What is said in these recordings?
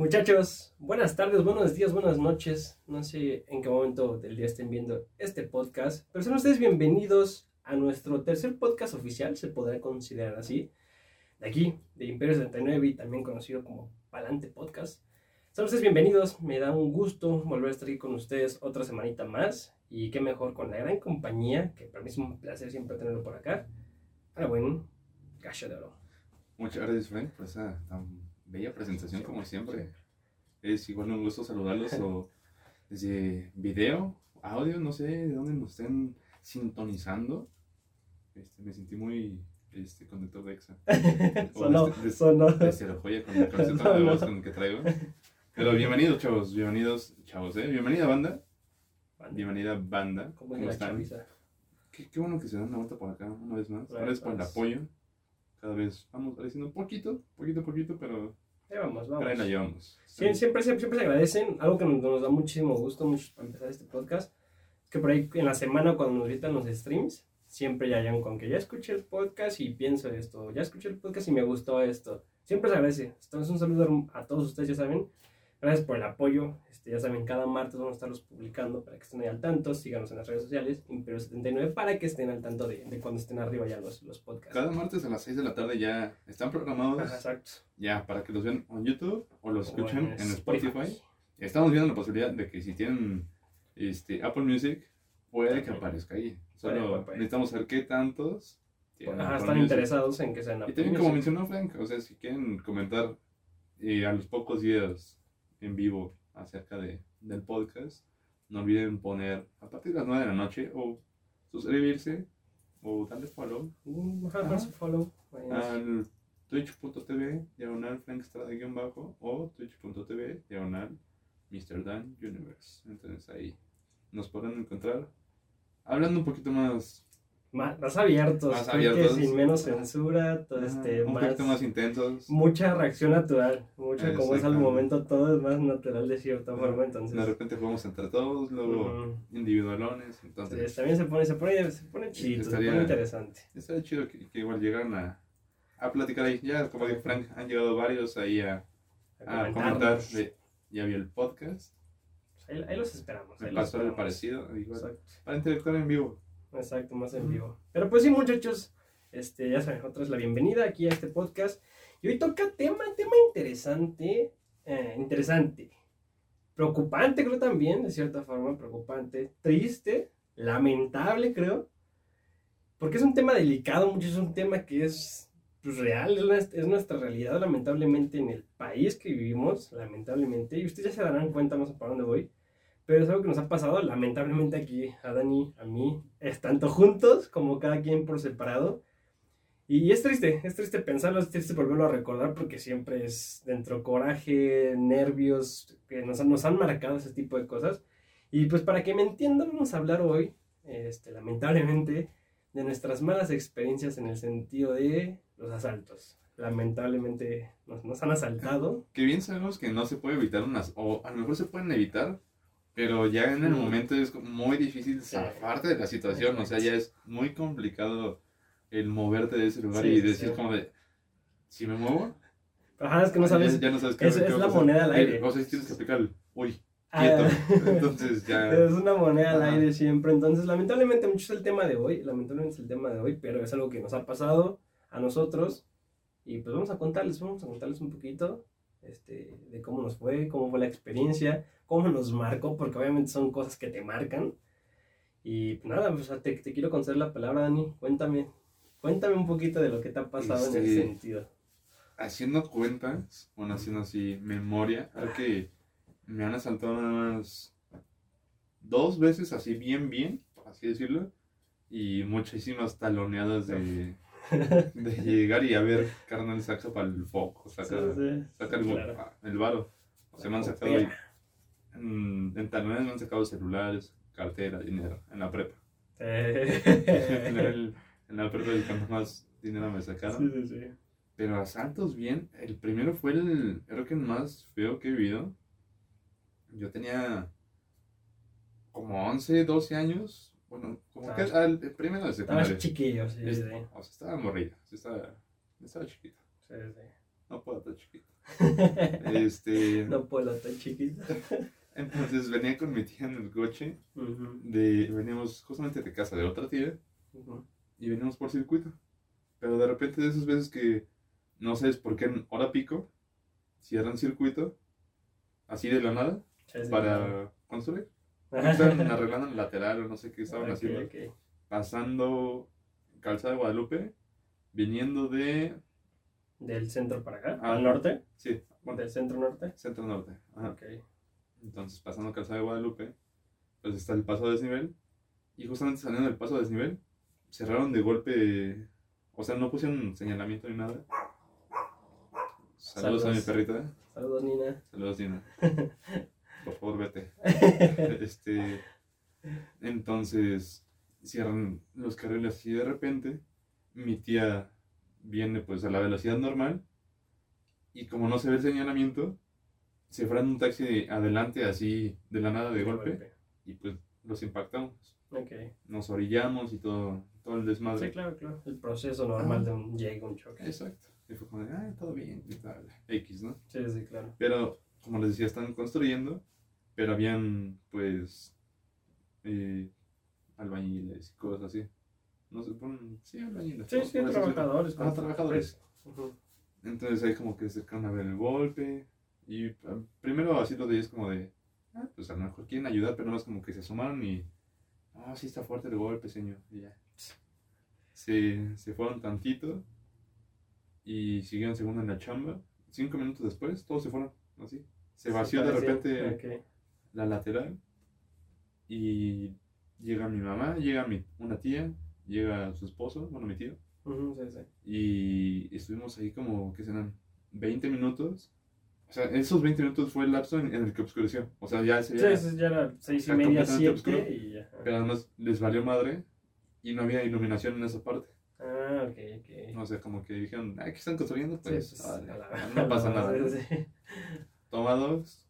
Muchachos, buenas tardes, buenos días, buenas noches. No sé en qué momento del día estén viendo este podcast, pero sean ustedes bienvenidos a nuestro tercer podcast oficial, se podrá considerar así, de aquí, de Imperio 79 y también conocido como Palante Podcast. Sean ustedes bienvenidos, me da un gusto volver a estar aquí con ustedes otra semanita más y qué mejor con la gran compañía, que para mí es un placer siempre tenerlo por acá. Ahora bueno, Gacho de Oro. Muchas gracias, Frank, por esa bella presentación como siempre. Es igual un gusto saludarlos o desde video, audio, no sé de dónde nos estén sintonizando. Este, me sentí muy este, conductor de EXA. sonó, de, de, sonó. de Cero Joya con el concepto de voz con el que traigo. Pero bienvenidos, chavos, bienvenidos, chavos, ¿eh? Bienvenida, banda. Bienvenida, banda. ¿Cómo la están? Qué, qué bueno que se dan una vuelta por acá, una vez más. Gracias por el Gracias. apoyo. Cada vez vamos creciendo un poquito, poquito, poquito, pero Ahí vamos, pero ahí la vamos. llevamos. Sie- Siempre, siempre, siempre se agradecen. Algo que nos, nos da muchísimo gusto mucho para empezar este podcast. Es que por ahí en la semana cuando nos visitan los streams, siempre ya llegan con que ya escuché el podcast y pienso esto. Ya escuché el podcast y me gustó esto. Siempre se agradece. Entonces un saludo a todos ustedes, ya saben. Gracias por el apoyo. Este, ya saben, cada martes vamos a estarlos publicando para que estén ahí al tanto. Síganos en las redes sociales, Imperio79, para que estén al tanto de, de cuando estén arriba ya los, los podcasts. Cada martes a las 6 de la tarde ya están programados Ajá, Exacto. ya para que los vean en YouTube o los O escuchen en en Spotify. Estamos viendo la posibilidad de que si tienen este, Apple Music, puede que aparezca ahí. Solo necesitamos saber qué tantos tienen Ajá, están Music. interesados en que sean Y Apple también, como mencionó Frank, o sea, si quieren comentar eh, a los pocos días en vivo acerca de, del podcast, no olviden poner a partir de las 9 de la noche o suscribirse o darle follow su follow. Al twitch.tv diagonal frankstrada-bajo o twitch.tv diagonal Mr. Dan Universe. Entonces ahí nos podrán encontrar hablando un poquito más, Más, más abiertos, Más abiertos. sin menos censura, todo este, un más, poquito más intensos. mucha reacción natural, mucha como es al momento, todo es más natural de cierta forma, entonces De repente jugamos entre todos, luego ujú, individualones. sí, Entonces, también se pone, se pone, se pone chidito, se pone interesante. estaría chido que, que igual llegaran a, a platicar ahí. Ya, como dijo Frank, han llegado varios ahí a, a comentar. comentarnos. de, ya vi el podcast, Pues ahí, ahí los esperamos. me ahí los pasó algo parecido. Igual, Exacto, para interactuar en vivo. Exacto, más en vivo. Pero pues sí, muchachos, este, ya saben, otra vez la bienvenida aquí a este podcast. Y hoy toca tema, tema interesante, eh, interesante, preocupante creo también, de cierta forma, preocupante, triste, lamentable creo, porque es un tema delicado, mucho es un tema que es pues, real, es, es nuestra realidad lamentablemente en el país que vivimos, lamentablemente, y ustedes ya se darán cuenta más para dónde voy, pero es algo que nos ha pasado lamentablemente aquí a Dani, a mí, es tanto juntos como cada quien por separado. Y es triste, es triste pensarlo, es triste volverlo a recordar porque siempre es dentro coraje, nervios, que nos, nos han marcado ese tipo de cosas. Y pues para que me entiendan, vamos a hablar hoy, este, lamentablemente, de nuestras malas experiencias en el sentido de los asaltos. Lamentablemente nos, nos han asaltado. Que bien sabemos que no se puede evitar unas, o a lo mejor se pueden evitar, pero ya en el momento es muy difícil zafarte de la situación, o sea, ya es muy complicado el moverte de ese lugar Sí, y decir sí. como de, si me muevo, ajá, es que no ya- sabes. ya, no sabes qué es- qué es la moneda al Eh, aire. O sea, tienes que aplicar el, uy, Ah, quieto, entonces ya... Es una moneda al aire siempre. Entonces, lamentablemente, mucho es el tema de hoy. Lamentablemente es el tema de hoy, pero es algo que nos ha pasado a nosotros. Y pues vamos a contarles, vamos a contarles un poquito este, de cómo nos fue, cómo fue la experiencia, cómo nos marcó, porque obviamente son cosas que te marcan. Y nada, pues, te, te quiero conceder la palabra, Dani. Cuéntame, cuéntame un poquito de lo que te ha pasado en ese Este, sentido. haciendo cuentas, bueno, haciendo así memoria, creo que me han asaltado nada más dos veces así bien, bien, por así decirlo, y muchísimas taloneadas de, de llegar y a ver, carnal, saca para el foco, saca, Sí, sí, saca el, claro. ah, el varo. O sea, me han sacado ahí, en, en talones me han sacado celulares, cartera, dinero, en la prepa. en, el- en la prepa el cuanto más dinero me sacaron. Sí, sí, sí. Pero asaltos bien, el primero fue el, creo que el más feo que he vivido. Yo tenía como 11, 12 años. Bueno, como que Estabas- al primero de secundaria. Estabas chiquillo, sí. Es- sí. O sea, estaba morrilla, sí estaba, estaba chiquito. sí, sí. No puedo estar chiquito. Este, no puedo estar chiquito. entonces venía con mi tía en el coche. Ujú, De, veníamos justamente de casa de otra tía. y venimos por circuito. Pero de repente de esas veces que no sabes por qué en hora pico cierran circuito así de la nada Sí, sí, para construir. Estaban arreglando el lateral o no sé qué estaban Ok, haciendo. ok. Pasando Calzada de Guadalupe, viniendo de. Del centro para acá, Ah. al norte, Sí, bueno, del centro norte. centro norte. Ajá. Ok. Entonces, pasando Calzada de Guadalupe, pues está el paso a desnivel. Y justamente saliendo del paso a desnivel, cerraron de golpe. O sea, no pusieron señalamiento ni nada. Saludos, a mi Saludos. perrita. Saludos, Nina. Saludos, Dina. Por favor, vete. Este. Entonces, cierran los carriles así de repente. Mi tía viene pues a la velocidad normal. Y como no se ve el señalamiento, se frena un taxi adelante así de la nada de golpe. Y pues los impactamos. Ok. Nos orillamos y todo, todo el desmadre. Sí, claro, claro. El proceso normal de un llegue, un choque. Exacto. Y fue como de, ah, todo bien y tal. X, ¿no? Sí, sí, claro. Pero, como les decía, están construyendo, pero habían, pues, eh, albañiles y cosas así. No sé, ponen, sí, albañiles. Sí, sí, trabajadores. Ah, trabajadores. Entonces ahí como que se acercaron a ver el golpe. Y ah, primero así lo de ellos como de, ah, pues a lo mejor quieren ayudar, pero no es como que se asomaron y, ah, sí está fuerte el golpe, señor. Y ya. Se, se fueron tantito y siguieron segundo en la chamba. Cinco minutos después, todos se fueron, así. Se vació de repente Ok. la lateral y llega mi mamá, llega mi, una tía, llega su esposo, bueno, mi tío, Ujú, sí, sí. y estuvimos ahí como, ¿qué serán? 20 minutos. O sea, esos 20 minutos fue el lapso en, en el que oscureció. O sea, ya se Sí, ya era seis y Está media, completamente siete oscuro. y ya. Pero además les valió madre y no había iluminación en esa parte. Ah, ok, ok. O sea, como que dijeron, ah, ¿qué están construyendo? Sí, Pues, pues, órale, a la- no pasa nada. sí, sí. Toma dos,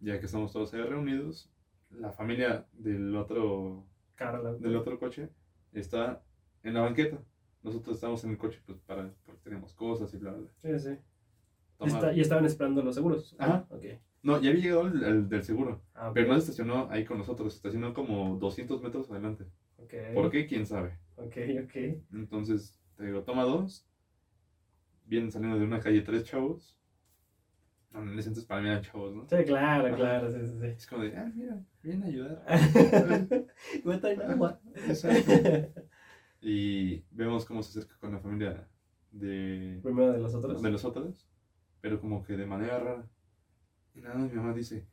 ya que estamos todos ahí reunidos, la familia del otro, Carla. del otro coche está en la banqueta. Nosotros estamos en el coche pues para, porque tenemos cosas y bla, bla, bla. Sí, sí. Y, Toma- está- y estaban esperando los seguros. Ajá. Ok. No, ya había llegado el, el del seguro, Ah, pero no se estacionó ahí con nosotros, se estacionó como 200 metros adelante. Ok. ¿Por qué? ¿Quién sabe? Ok, ok. Entonces, te digo, toma dos. Vienen saliendo de una calle tres chavos. No, en ese entonces para mí eran chavos, ¿no? Sí, claro, Ajá. claro, sí, sí, Es como de, ah, mira, vienen a ayudar. sí. En agua. Exacto. Y vemos cómo se acerca con la familia de, Primero de los otros. de los otros, pero como que de manera rara. Y nada mi mamá dice,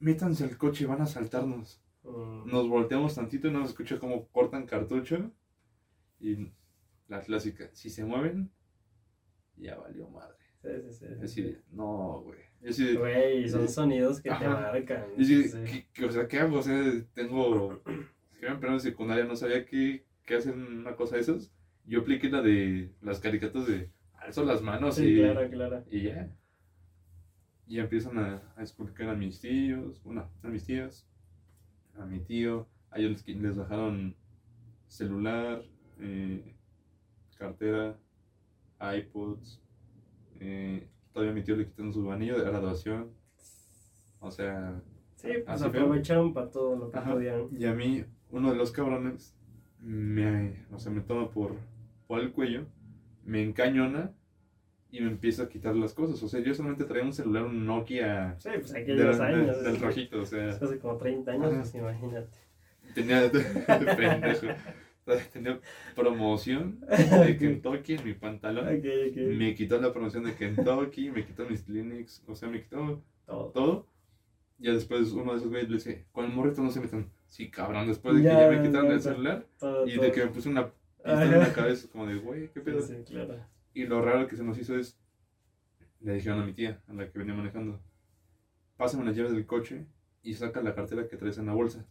métanse al coche, van a saltarnos. Mm, Nos volteamos tantito y nos escucha cómo cortan cartucho. Y la clásica, si se mueven, ya valió madre. Sí, sí, sí. Yo sí, no, güey. Yo de, Güey, son sonidos que te marcan. yo sí. ¿qué- qué- o sea, ¿qué hago? O sea, tengo, escribí en secundaria, no sabía qué, qué hacen una cosa de esas. Yo apliqué la de las caricaturas de, alzo las manos Sí, y, claro, claro. y ya. Y empiezan a, a explicar a mis tíos, bueno, a mis tías, a mi tío. A ellos les, les bajaron celular, eh, cartera, iPods. Eh, todavía mi tío le quitaron su anillo de graduación. O sea, Sí, pues aprovecharon para todo lo que Ajá. podían. y a mí, uno de los cabrones, me, o sea, me toma por, por el cuello, me encañona y me empieza a quitar las cosas. O sea, yo solamente traía un celular, un Nokia Sí, pues aquellos años. del rojito, o sea, Hace como 30 años, pues imagínate. tenía, pendejo, tenía promoción de Kentucky en mi pantalón. Me quitó la promoción de Kentucky, me quitó mis Linux, o sea, me quitó Todo. todo. Ya después uno de esos güeyes le dice, con el morrito no se metan. Sí, cabrón, después de que Ya, me quitaron ya, el celular todo y todo. de que me puse una pistola en la cabeza, como de, güey, qué pedo. Sí, claro. Y lo raro que se nos hizo es, le dijeron a mi tía, a la que venía manejando, pásame las llaves del coche y saca la cartera que traes en la bolsa.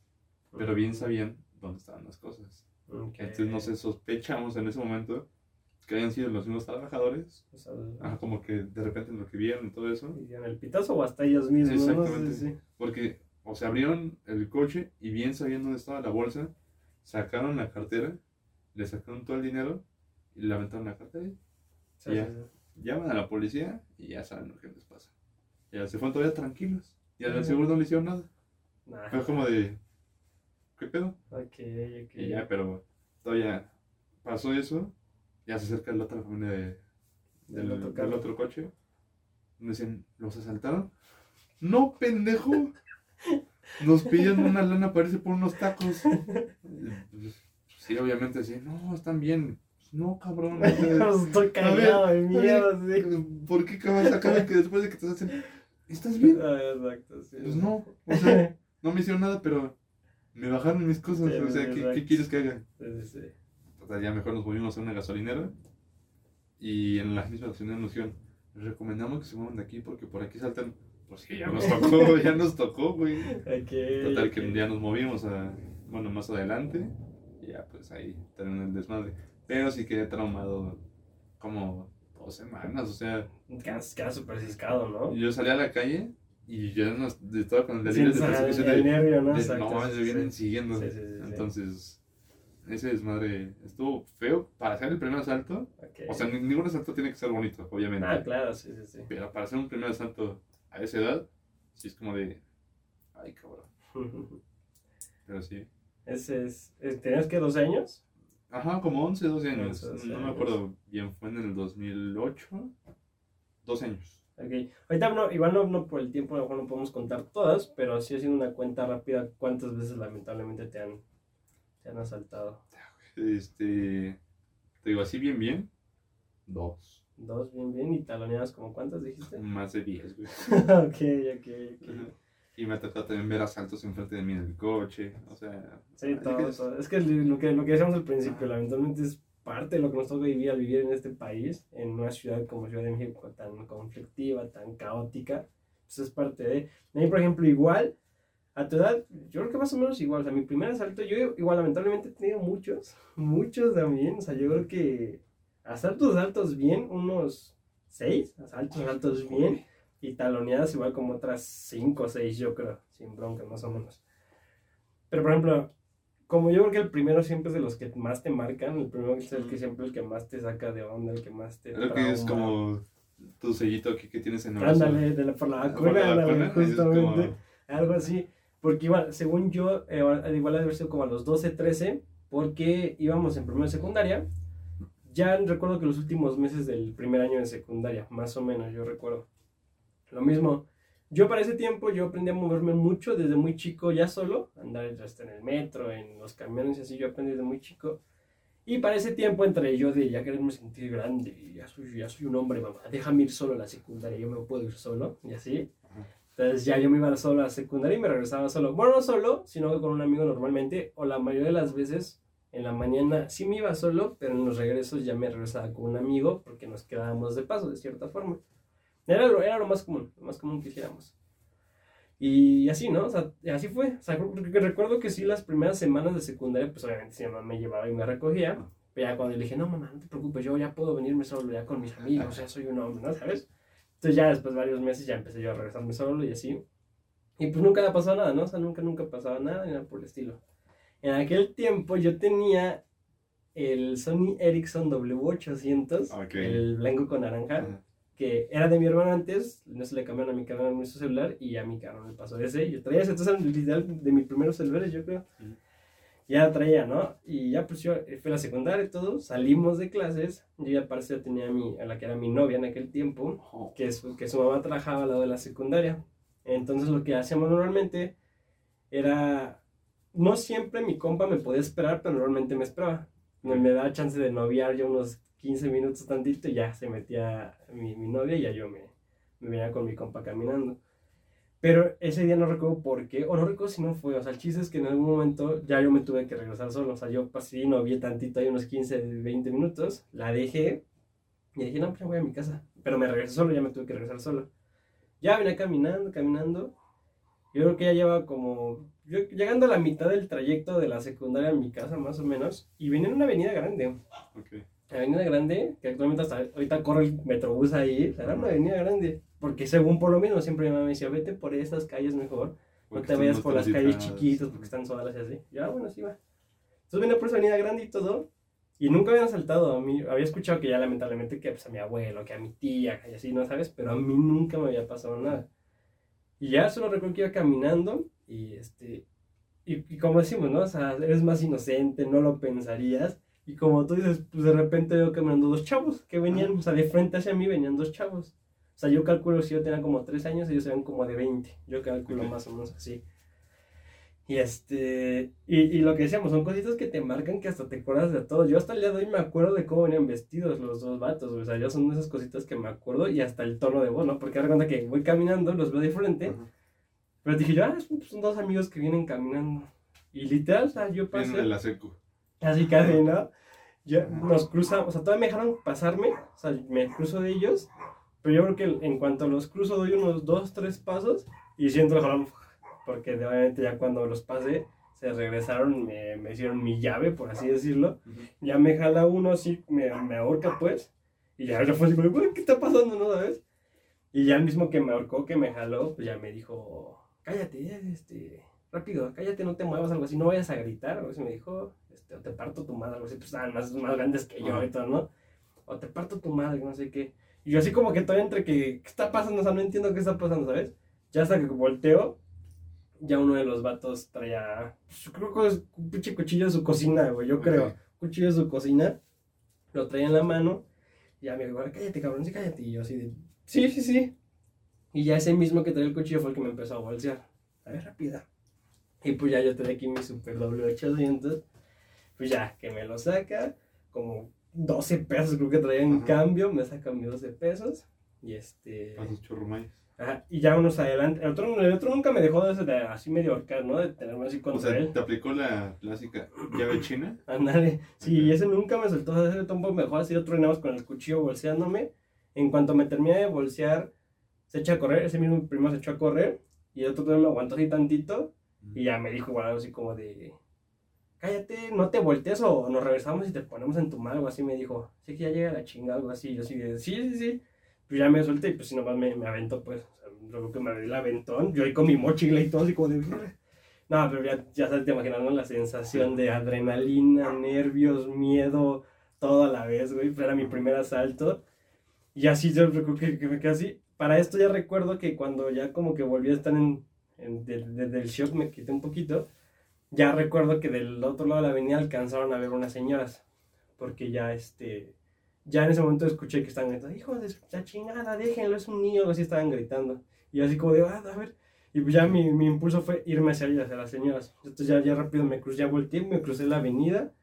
Pero bien sabían dónde estaban las cosas. Ok. Entonces no sé, sospechamos en ese momento que hayan sido los mismos trabajadores. O sea, Ajá, como que de repente lo que vieron y todo eso. y dieron el pitazo o hasta ellos mismos. Exactamente. Sí, sí. Porque, o sea, abrieron el coche y bien sabiendo dónde estaba la bolsa, sacaron la cartera, le sacaron todo el dinero y le aventaron la cartera. Sí, Ya. sí, sí. llaman a la policía y ya saben lo que les pasa. Ya se fueron todavía tranquilos. Y al seguro no le hicieron nada. Nah. Fue como de, ¿qué pedo? Ok, ok. Y ya, pero todavía pasó eso. Ya se acerca la otra familia de, Del del, otro del carro. otro coche. Me dicen, ¿los asaltaron? No, pendejo. Nos pidieron una lana, parece por unos tacos. Sí, obviamente, sí. No, están bien. No, cabrón. Estoy cagado de miedo, sí. ¿Por qué acabas acá que después de que te hacen, ¿estás bien? Ah, exacto, sí. Pues no, o sea, no me hicieron nada, pero me bajaron mis cosas. Sí, o sea, ¿qué, qué quieres que haga? Sí, sí, sí. Total, ya mejor nos movimos a una gasolinera y en la misma gasolinera nos dijeron, les recomendamos que se muevan de aquí porque por aquí saltan. Pues sí, ya nos tocó, ya nos tocó, güey. Ok, Total, que ok. ya nos movimos a, bueno, más adelante y ya pues ahí terminó el desmadre. Pero sí quedé traumado como dos semanas, o sea, Quedas, quedas súper ciscado, ¿no? yo salí a la calle y ya no, estaba con el delirio de el, persecución el de, nervio, ¿no? de, Exacto, no sí, vienen siguiendo. Entonces, ese desmadre estuvo feo para hacer el primer asalto. O sea, ni- ningún asalto tiene que ser bonito, obviamente. Ah, claro, sí, sí, sí. Pero para hacer un primer asalto a esa edad, sí es como de. Ay, cabrón. Pero sí. Ese es. eh, ¿Tenías que 12 años? Ajá, como 11, 12 años. 11, 12 no me acuerdo bien, fue en el 2008. 12 años. Ok. Ahorita no, igual no, no por el tiempo, a lo mejor no podemos contar todas, pero sí haciendo una cuenta rápida, ¿cuántas veces lamentablemente te han, te han asaltado? Este. Te digo así bien, bien. Dos. Dos, bien, bien, y taloneadas como cuántas dijiste? Más de 10, güey. ok, ok, ok. Y me ha tocado también ver asaltos enfrente de mí en el coche. O sea. Sí, todo, que- todo. Es que lo que, lo que decíamos al principio, lamentablemente es parte de lo que nos toca vivir al vivir en este país, en una ciudad como Ciudad de México tan conflictiva, tan caótica. Pues es parte de... A mí, por ejemplo, igual, a tu edad, yo creo que más o menos igual. O sea, mi primer asalto, yo igual lamentablemente he tenido muchos, muchos también. O sea, yo creo que asaltos, asaltos bien, unos seis, asaltos, asaltos bien. Y taloneadas igual como otras cinco o seis, yo creo, sin bronca, más o menos. Pero, por ejemplo, como yo creo que el primero siempre es de los que más te marcan, el primero es el que siempre el que más te saca de onda, el que más te Creo que es como tu sellito aquí que tienes en el. Ándale, de la, por la vacuna, justamente. como- Algo así. Porque igual, según yo, eh, igual ha de haber sido como a los 12, 13, porque íbamos en primero de secundaria. Ya recuerdo que los últimos meses del primer año de secundaria, más o menos, yo recuerdo. Lo mismo. Yo para ese tiempo yo aprendí a moverme mucho desde muy chico ya solo, andar hasta en el metro, en los camiones y así, yo aprendí desde muy chico. Y para ese tiempo entre yo de ya quererme sentir grande, ya soy, ya soy un hombre, mamá, déjame ir solo a la secundaria, yo me puedo ir solo, y así. Entonces ya yo me iba solo a la secundaria y me regresaba solo. Bueno, no solo, sino que con un amigo normalmente, o la mayoría de las veces en la mañana sí me iba solo, pero en los regresos ya me regresaba con un amigo porque nos quedábamos de paso, de cierta forma. Era lo, era lo más común, lo más común que hiciéramos. Y así, ¿no? O sea, así fue. O sea, porque recuerdo que sí, las primeras semanas de secundaria, pues obviamente sí, mi mamá me llevaba y me recogía. Pero ya cuando le dije, no, mamá, no te preocupes, yo ya puedo venirme solo, ya con mis amigos, ya soy un hombre, ¿no? ¿Sabes? Entonces ya después de varios meses ya empecé yo a regresarme solo y así. Y pues nunca le pasó nada, ¿no? O sea, nunca, nunca pasaba nada ni nada por el estilo. En aquel tiempo yo tenía el Sony Ericsson W800, Ok. el blanco con naranja, Ajá. Que era de mi hermano antes, no se le cambiaron a mi carnal en su celular y a mi carnal le pasó ese. Yo traía ese, entonces era literal de mis primeros celulares, yo creo. Ujú. Ya traía, ¿no? Y ya pues yo eh, fui a la secundaria y todo, salimos de clases, yo ya parece ya tenía a, mi, a la que era mi novia en aquel tiempo, que su, que su mamá trabajaba al lado de la secundaria. Entonces lo que hacíamos normalmente era, no siempre mi compa me podía esperar, pero normalmente me esperaba. Me, me daba chance de noviar yo unos 15 minutos tantito y ya se metía mi, mi novia y ya yo me, me venía con mi compa caminando. Pero ese día no recuerdo por qué, o no recuerdo si no fue, o sea, el chiste es que en algún momento ya yo me tuve que regresar solo, o sea, yo pasé, novié tantito ahí unos 15, 20 minutos, la dejé y dije, no, pues ya voy a mi casa, pero me regresé solo, ya me tuve que regresar solo. Ya venía caminando, caminando, yo creo que ya llevaba como, yo, llegando a la mitad del trayecto de la secundaria a mi casa, más o menos, y venía en una avenida grande, ok. Avenida Grande, que actualmente hasta ahorita corre el metrobús ahí, era una avenida grande. Porque según por lo mismo, siempre mi mamá me decía, vete por estas calles mejor, no Porque te están vayas por las calles chiquitas porque están solas y así. Ya, bueno, sí va. Entonces venía por esa avenida grande y todo, Y nunca habían asaltado a mí. Había escuchado que ya lamentablemente que pues, a mi abuelo, que a mi tía, y así, ¿no sabes? Pero a mí nunca me había pasado nada. Y ya solo recuerdo que iba caminando y este... Y, como decimos, ¿no? O sea, eres más inocente, no lo pensarías. Y como tú dices, pues de repente veo caminando dos chavos que venían, o sea, de frente hacia mí venían dos chavos. O sea, yo calculo si yo tenía como tres años, ellos eran como de 20. Yo calculo más o menos así. Y este, y, y, lo que decíamos, son cositas que te marcan que hasta te acuerdas de todo. Yo hasta el día de hoy me acuerdo de cómo venían vestidos los dos vatos, o sea, ya son esas cositas que me acuerdo y hasta el tono de voz, ¿no? Porque ahora cuenta que voy caminando, los veo de frente, pero dije yo, ah, son dos amigos que vienen caminando. Y literal, o sea, yo pasé. de la secu. Casi, casi, ¿no? Ya nos cruzamos, o sea, todavía me dejaron pasarme, o sea, me cruzo de ellos, pero yo creo que en cuanto los cruzo doy unos dos, tres pasos y siento el jalón porque obviamente ya cuando los pasé, se regresaron, me, me hicieron mi llave, por así decirlo. Ya me jala uno así, me, me ahorca pues, y ya yo fue así, ¿qué está pasando, no sabes? Y ya el mismo que me ahorcó, que me jaló, pues ya me dijo, cállate, este, rápido, cállate, no te muevas, algo así, no vayas a gritar, algo así me dijo, este, o te parto tu madre, algo así, pues estaban más, más grandes que yo y todo, ¿no? O te parto tu madre, no sé qué. Y yo así como que todavía entre que, ¿qué está pasando? O sea, no entiendo qué está pasando, ¿sabes? Ya hasta que volteo, ya uno de los vatos traía, pues, creo que es un pinche cuchillo de su cocina, güey, yo creo, cuchillo de su cocina, lo traía en la mano, y ya me dijo, cállate, cabrón, sí, cállate, y yo así de, sí, sí, sí, y ya ese mismo que traía el cuchillo fue el que me empezó a bolsear, a ver, rápida, y pues ya yo traía aquí mi super W800, pues ya, que me lo saca, como 12 pesos creo que traía en cambio, me saca mis 12 pesos, y este... Churrumais y ya unos adelante. El otro, el otro nunca me dejó de, de así medio ahorcar, ¿no? De tenerme así con O sea, ¿te aplicó la clásica llave china? Ándale. Sí, ese nunca me soltó. Ese tombo me dejó así otro nada con el cuchillo bolseándome. En cuanto me terminé de bolsear, se echa a correr. Ese mismo primo se echó a correr. Y el otro me aguantó así tantito. Y ya me dijo igual algo así como de... Cállate, no te voltees o nos regresamos y te ponemos en tu mano, algo así me dijo. Sí que ya llega la chingada, algo así. Yo así sí, sí, sí pues ya me suelté y pues si nomás me, me aventó, pues, o que me abrí el aventón, yo ahí con mi mochila y todo, así como de... No, pero ya, ya sabes, te imaginas, La sensación de adrenalina, nervios, miedo, todo a la vez, güey, era mi primer asalto. Y así yo creo que, que me quedé así. Para esto ya recuerdo que cuando ya como que volví a estar en, en desde el shock me quité un poquito, ya recuerdo que del otro lado de la avenida alcanzaron a ver unas señoras, porque ya este ya en ese momento escuché que estaban gritando, hijo de la chingada, déjenlo, es un niño, así estaban gritando. Y así como de, ah, a ver. Y pues ya mi, mi impulso fue irme hacia ellas, hacia las señoras. Entonces ya, ya rápido me crucé, ya volteé, me crucé la avenida.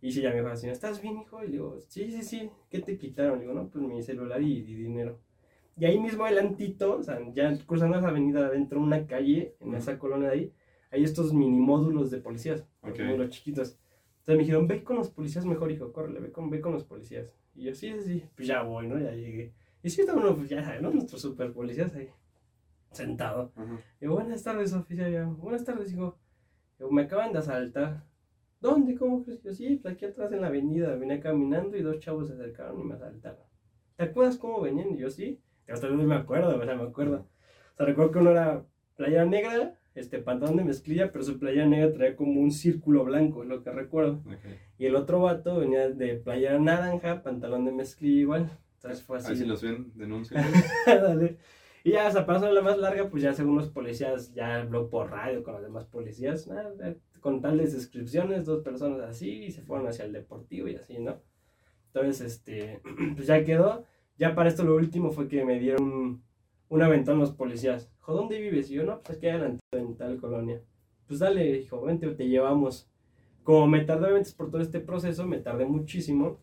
Y sí, ya me dijo la señora, ¿estás bien, hijo? Y digo, sí, sí, sí, ¿qué te quitaron? Y digo, no, pues mi celular y, dinero. Y ahí mismo adelantito, o sea, ya cruzando esa avenida adentro, una calle, en esa colonia de ahí, hay estos mini módulos de policías, okay. los chiquitos. Entonces me dijeron, ve con los policías mejor, hijo, córrele, ve con, ve con los policías. Y yo, sí, sí, pues ya voy, ¿no? Ya llegué. Y sí, está uno, pues ya ¿no? Nuestros super policías ahí, sentado. Y yo, buenas tardes, oficial. buenas tardes, hijo. Yo, me acaban de asaltar. ¿Dónde? ¿Cómo crees? Yo, sí, pues aquí atrás en la avenida. Venía caminando y dos chavos se acercaron y me asaltaron. ¿Te acuerdas cómo venían? Y yo, sí. Y hasta no me acuerdo, o sea, me acuerdo. O sea, recuerdo que uno era playera negra, este pantalón de mezclilla, pero su playera negra traía como un círculo blanco, es lo que recuerdo. Y el otro vato venía de playera naranja, pantalón de mezclilla igual. Entonces fue así. Ahí si los ven, denuncian. Y ya, hasta pasó la más larga, pues ya según los policías, ya habló por radio con los demás policías, con tales descripciones, dos personas así, y se fueron hacia el deportivo y así, ¿no? Entonces, este, pues ya quedó. Ya para esto lo último fue que me dieron un aventón los policías. ¿Dónde vives? Y yo, no, pues aquí adelante, en tal colonia. Pues dale, hijo, vente, te llevamos. Como me tardé obviamente por todo este proceso, me tardé muchísimo.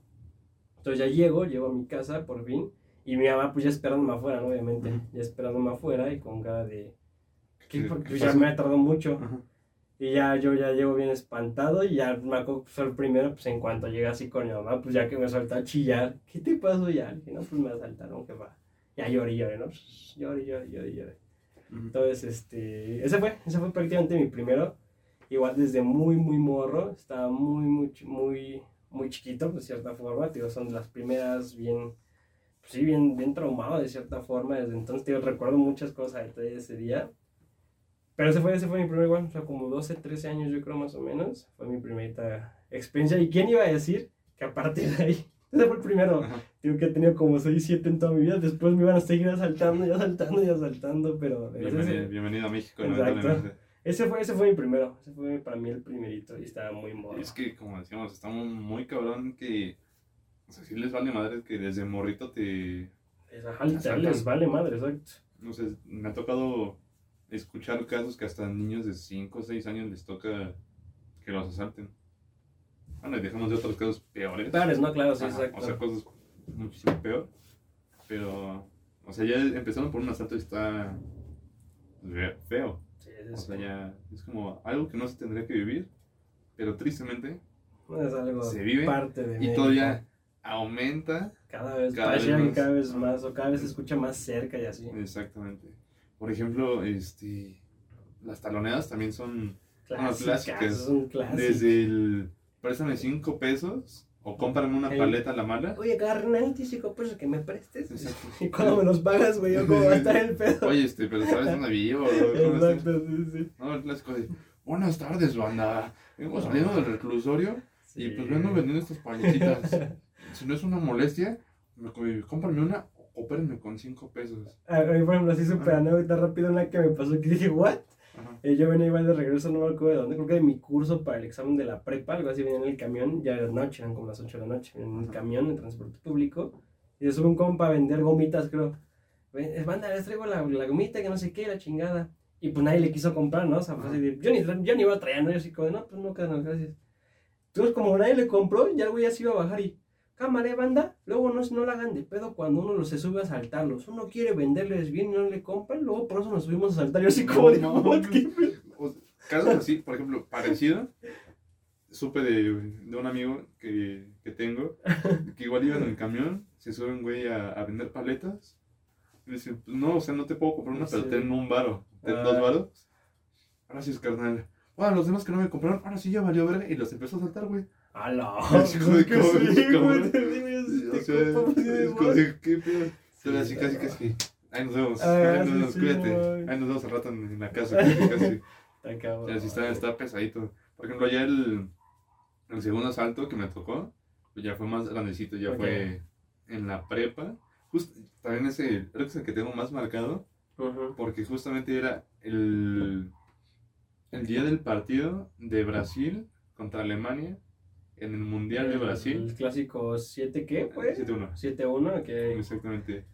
Entonces ya llego, llego a mi casa por fin. Y mi mamá pues ya esperándome afuera, ¿no? obviamente. Ya esperándome afuera y con cara de... ¿Qué? Porque pues, ya me ha tardado mucho. Y ya yo ya llego bien espantado y ya me acuerdo el primero, pues en cuanto llega así con mi mamá, pues ya que me suelta a chillar. ¿Qué te pasó ya? Y no, pues me asaltaron, que va ya lloré, lloré, ¿no? Lloré, lloré, lloré, lloré. Entonces, este, ese fue, ese fue prácticamente mi primero. Igual desde muy, muy morro, estaba muy, muy, muy, muy chiquito, de cierta forma, tío, son las primeras bien, pues sí, bien, bien traumado de cierta forma, desde entonces, tío, recuerdo muchas cosas de ese día. Pero ese fue, ese fue mi primer igual, o sea, como 12, 13 años yo creo más o menos, fue mi primera experiencia. ¿Y quién iba a decir Que a partir de ahí, ese fue el primero. Ajá. Digo que he tenido como 6, 7 en toda mi vida. Después me iban a seguir asaltando y asaltando y asaltando, pero Bienvenido, bienvenido a México, Exacto. ese fue, ese fue mi primero. Ese fue para mí el primerito y estaba muy modo. Es que, como decíamos, estamos muy cabrón que. O sea, sí les vale madre que desde morrito te. Ajá, les vale madre, exacto. No sé, me ha tocado escuchar casos que hasta niños de 5 o 6 años les toca que los asalten. Bueno, y dejamos de otros casos peores. Claro, no, claro, sí, Ajá, exacto. O sea, cosas muchísimo peor. Pero, o sea, ya empezando por un asalto está fe- feo. Sí, O es, sea, ya es como algo que no se tendría que vivir, pero tristemente es algo se vive parte de y México. todavía aumenta. Cada vez, cada vez más. cada vez más, o cada vez se escucha más cerca y así. Exactamente. Por ejemplo, este, las taloneadas también son Clásicas, clásicas. es un clásico. desde el préstame 5 pesos o cómprame una paleta a la mala. Oye, carnal, te cinco pesos que me prestes. Exacto. Y cuando me los pagas, güey, yo cómo va a estar el pedo. Oye, este, pero ¿sabes dónde vivo? ¿Cómo estás? Exacto, sí, sí. No, el clásico de, buenas tardes, banda. Hemos salido del reclusorio y pues vengo vendiendo estas paletitas. Si no es una molestia, me cómprame una o coopérenme con 5 pesos. A mí, por ejemplo, así súper anécdota rápido, una que me pasó que dije, ¿what? Ajá. Eh, yo venía igual de regreso, no me acuerdo de dónde, creo que de mi curso para el examen de la prepa, algo así, venía en el camión, ya era noche, eran como las 8 de la noche, en el camión, en transporte público, y se sube un compa a vender gomitas, creo. Banda, les traigo la, la gomita, que no sé qué, la chingada. Y pues nadie le quiso comprar, ¿no? O sea, fue así de, yo ni, yo ni iba a traer, ¿no? Yo así como, no, pues no, carnal, gracias. Entonces, como nadie le compró, ya el güey ya se iba a bajar y, cámara, banda, luego no, no la hagan de pedo cuando uno los se sube a saltarlos. Uno quiere venderles bien y no le compran, luego por eso nos subimos a saltar. Yo así como, de, No, Casos así, por ejemplo, parecido, supe de, de un amigo que, que tengo, que igual iba en el camión, se sube un güey a, a vender paletas, y le dice, pues no, o sea, no te puedo comprar una, pero Sí. ten un varo, ten Ah. dos varos. Gracias, carnal. Bueno, los demás que no me compraron, ahora sí ya valió verga, y los empezó a saltar, güey. A la pues, es como de, ¿qué pedo? Pero así casi, mal. casi, ahí nos vemos, Ah, ahí nos vemos, cuídate, ahí nos vemos al rato en, la casa, casi. Está cabrón. Sí está, está pesadito. Por ejemplo, ya el, el segundo asalto que me tocó, pues ya fue más grandecito, ya fue en la prepa. Just, también ese, creo que es el que tengo más marcado, porque justamente era el, el día del partido de Brasil contra Alemania en el Mundial de El- Brasil. El clásico 7, ¿qué fue? 7-1. 7-1, ok. Exactamente.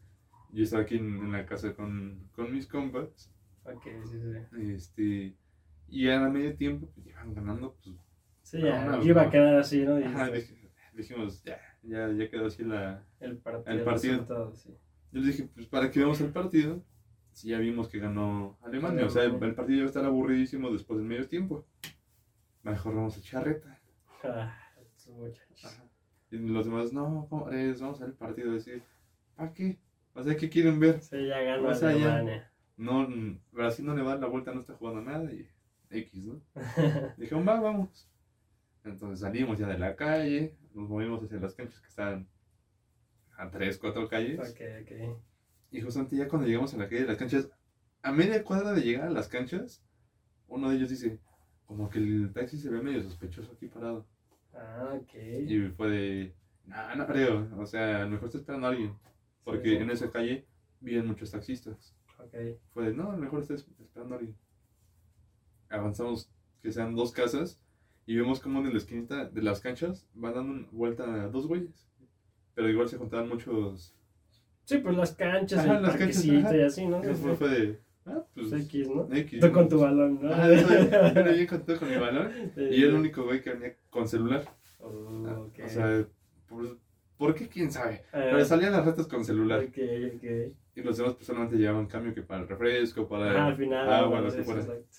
Yo estaba aquí en, en la casa con, con mis compas. Ok, sí, sí. Este, y a la medio tiempo pues, iban ganando, pues Sí, ya, no, iba a quedar así, ¿no? Ajá, dijimos, ya, ya, ya quedó así la... el partido. el partido. sí. Yo les dije, pues, ¿para qué vamos al partido? Si ya vimos que ganó Alemania. O sea, el, el partido iba a estar aburridísimo después del medio tiempo. Mejor vamos a charreta. Ah, muchachos. Y los demás, no, compadres, vamos al partido. Decir, ¿para qué? O sea, ¿qué quieren ver? Sí, ya ganó O sea, ya. No, Brasil no le va a dar la vuelta, no está jugando nada y X, ¿no? Dijeron, va, vamos. Entonces salimos ya de la calle, nos movimos hacia las canchas que están a tres, cuatro calles. ok, ok. Y justamente ya cuando llegamos a la calle de las canchas, a media cuadra de llegar a las canchas, uno de ellos dice, como que el taxi se ve medio sospechoso aquí parado. Ah, ok. Y fue de, no, no creo, o sea, a lo mejor está esperando a alguien. Porque Sí, sí. en esa calle viven muchos taxistas. Ok. Fue de, no, a lo mejor está es- esperando a alguien. Avanzamos, que sean dos casas, y vemos como en la esquinita de las canchas van dando una vuelta a dos güeyes. Pero igual se juntaban muchos. Sí, pues las canchas, el las canchas, y así, ¿no? Eso fue, fue de, ah, pues. Pues X, ¿no? X. Tú con tu balón, ¿no? Ajá, yo yo contento con mi balón. Sí. Y era el único güey que venía con celular. Oh, ok. O sea, pues, ¿por qué? ¿Quién sabe? Eh, Pero salían las retas con celular. Ok, ok. Y los demás pues solamente llevaban cambio que para el refresco, para Ajá, al final. agua, no, lo que sí, fuera. exacto.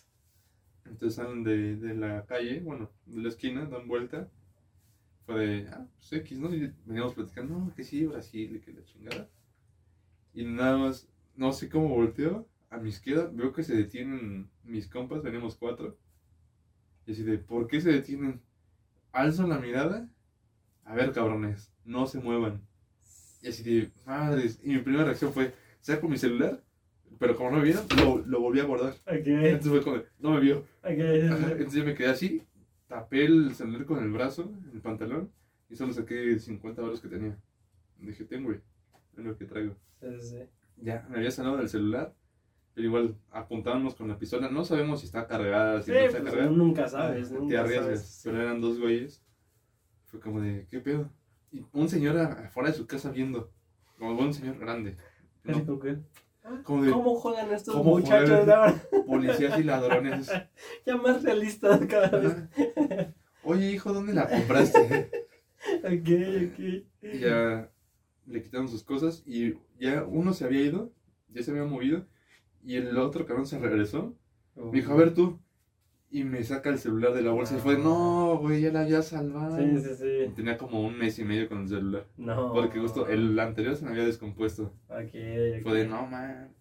Entonces salen de, de la calle, bueno, de la esquina, dan vuelta. Fue de, ah, pues X, ¿no? Y veníamos platicando, no, que sí, Brasil, y que la chingada. Y nada más, no sé cómo volteo, a mi izquierda, veo que se detienen mis compas, venimos cuatro. Y así de, ¿por qué se detienen? Alzo la mirada, a ver, cabrones, no se muevan. Y así de, madres, y mi primera reacción fue, saco mi celular, pero como no me vieron, lo, lo volví a guardar. Ok, Entonces fue como, no me vio. ok. Ajá, Entonces yo me quedé así, tapé el celular con el brazo, el pantalón, Y solo saqué 50 euros que tenía. Dije, ten, güey, es lo que traigo. Sí, sí. Ya, me había sanado del celular. Igual apuntábamos con la pistola. No sabemos si está cargada, si Sí, no está pues, cargada. nunca sabes, Te nunca arriesgas. sabes. Pero eran dos güeyes. Fue como de, ¿qué pedo? Y un señor afuera de su casa viendo. Como un señor grande. ¿no? que, Como de ¿Cómo juegan estos ¿Cómo muchachos de ahora? policías y ladrones. Ya más realistas cada vez. Oye, hijo, ¿dónde la compraste? Ok, ok. Y ya le quitaron sus cosas y ya uno se había ido, ya se había movido. Y el otro cabrón se regresó. Me dijo, a ver tú. Y me saca el celular de la bolsa y fue, no, güey, ya la había salvado. Sí, sí, Y sí. Tenía como un mes y medio con el celular. No. Porque justo el anterior se me había descompuesto. Ok, ok. Fue de, no, man.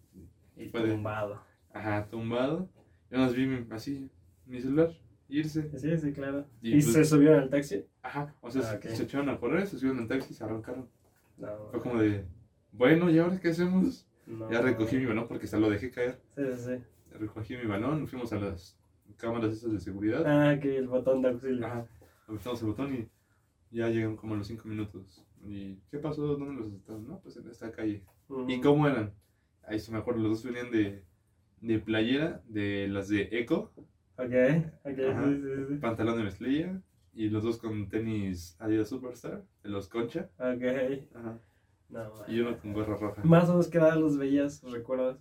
Y fue de- tumbado. Ajá, tumbado. Yo nos vi así, mi celular, irse. Sí, sí, claro. Y ¿Y, pues- se subieron al taxi? Ajá, o sea, Ah, se echaron a correr, se subieron al taxi y se arrancaron. No. Fue como de, bueno, ¿y ahora qué hacemos? No. Ya recogí mi balón porque hasta lo dejé caer. Sí, sí, sí. Recogí mi balón, fuimos a las cámaras esas de seguridad. Ah, que el botón de auxilio. Ajá, apretamos el botón y ya llegan como a los 5 minutos. ¿Y qué pasó? ¿Dónde los estaban? No, pues en esta calle. Mm. ¿Y cómo eran? Ahí sí me acuerdo, los dos venían de, de playera, de las de Eco, Ok, ok, Ajá. sí, sí, sí. pantalón de mezclilla, y los dos con tenis Adidas Superstar, de los Concha. Ok. Ajá. No, Y uno con gorra roja. Más o menos qué edad los veías, ¿recuerdas?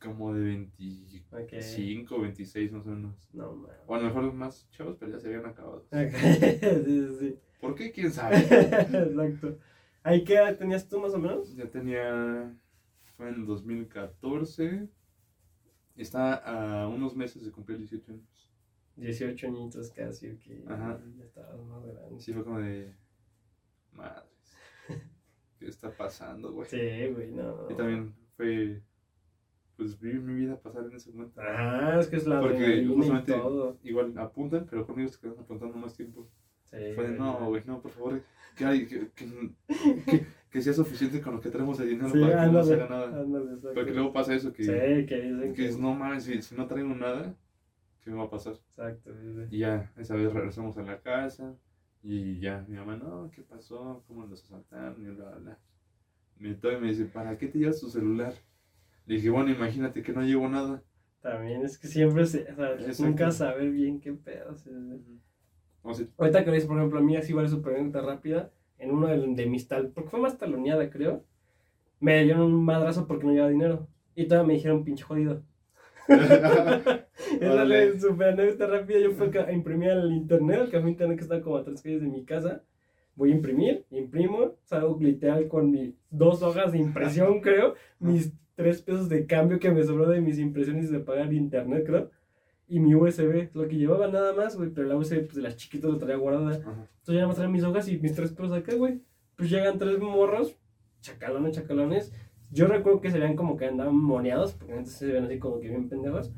Como de 25, Ok. 26 más o menos. No, man. O a lo mejor más chavos, pero ya se habían acabado. Ok, sí, sí, ¿Por qué? ¿Quién sí. sabe? Exacto. ¿Ahí qué edad tenías tú más o menos? ya tenía... Fue en el 2014. Está a unos meses de cumplir 18 años. 18 añitos casi, ok. Ajá. Ya estabas más grande. Sí, fue como de... Madres. ¿Qué está pasando, güey? Sí, güey, no. Y también fue... Pues vi mi vida pasar en ese momento. Ah, es que es la Porque adrenalina y justamente- todo. Igual apuntan, pero conmigo se quedan apuntando más tiempo. Sí, Fue de, no, güey, no, por favor, que, hay, que, que, que- que sea suficiente con lo que tenemos de dinero Sí, para que no ándale, se haga nada. ándale. Porque luego pasa eso, que, Sí, que dicen que es, no mames, si, si no traigo nada, ¿qué me va a pasar? Exacto. Y ya, esa vez regresamos a la casa y ya, mi mamá, no, ¿qué pasó? ¿Cómo los asaltaron? Y bla, bla, bla. Me toca y me dice, ¿para qué te llevas tu celular? Le dije, bueno, imagínate que no llevo nada. También es que siempre se, o sea, nunca saber bien qué pedo. O sea, Ahorita que lo dices, por ejemplo, a mí así igual súper anécdota rápida, en uno de, de mis tal, porque fue más taloneada, creo, me dieron un madrazo porque no llevaba dinero. Y todavía me dijeron pinche jodido. Esa Órale. es súper anécdota rápida. Yo fui a imprimir al internet, al café internet que está como a tres calles de mi casa. Voy a imprimir, imprimo, salgo literal con mis dos hojas de impresión, creo, mis tres pesos de cambio que me sobró de mis impresiones de pagar internet, creo, y mi USB, lo que llevaba nada más, güey, pero la USB pues, de las chiquitas lo traía guardada. Ajá. Entonces ya nada más mis hojas y mis tres pesos acá, güey. Pues llegan tres morros, chacalones, chacalones. Yo recuerdo que se veían como que andaban moneados, porque antes se ven así como que bien pendejos.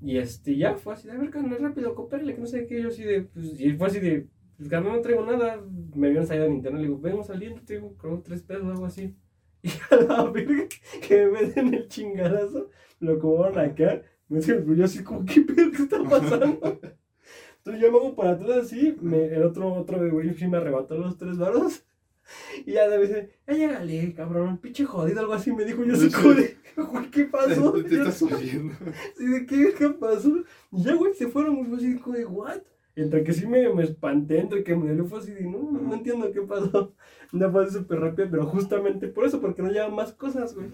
Y este, ya fue así de, a ver, carnal, rápido, coopérale, que no sé qué. Yo así de, pues, y fue así de, pues, carnal, no traigo nada. Me habían salido en internet, le digo, vengo saliendo, tengo como tres pesos o algo así. Y a la verga, que me meten el chingadazo, lo acomodaron acá. Me dicen, yo así como, ¿qué pedo que está pasando? Entonces yo me hago para atrás así, me- el otro, otro güey sí me arrebató los tres varos. Y ya me dice, ya llegale, cabrón, pinche jodido, algo así me dijo. Yo así como de, güey, ¿qué pasó? Te Yo estás así, oyendo. así de, ¿qué, ¿qué pasó? Y ya, güey, se fueron, fue así como de, ¿what? Entre que sí me, me espanté, entre que me dolió, fue así de, no, no, no entiendo qué pasó. Una fue súper rápida, pero justamente por eso, porque no llevan más cosas, güey.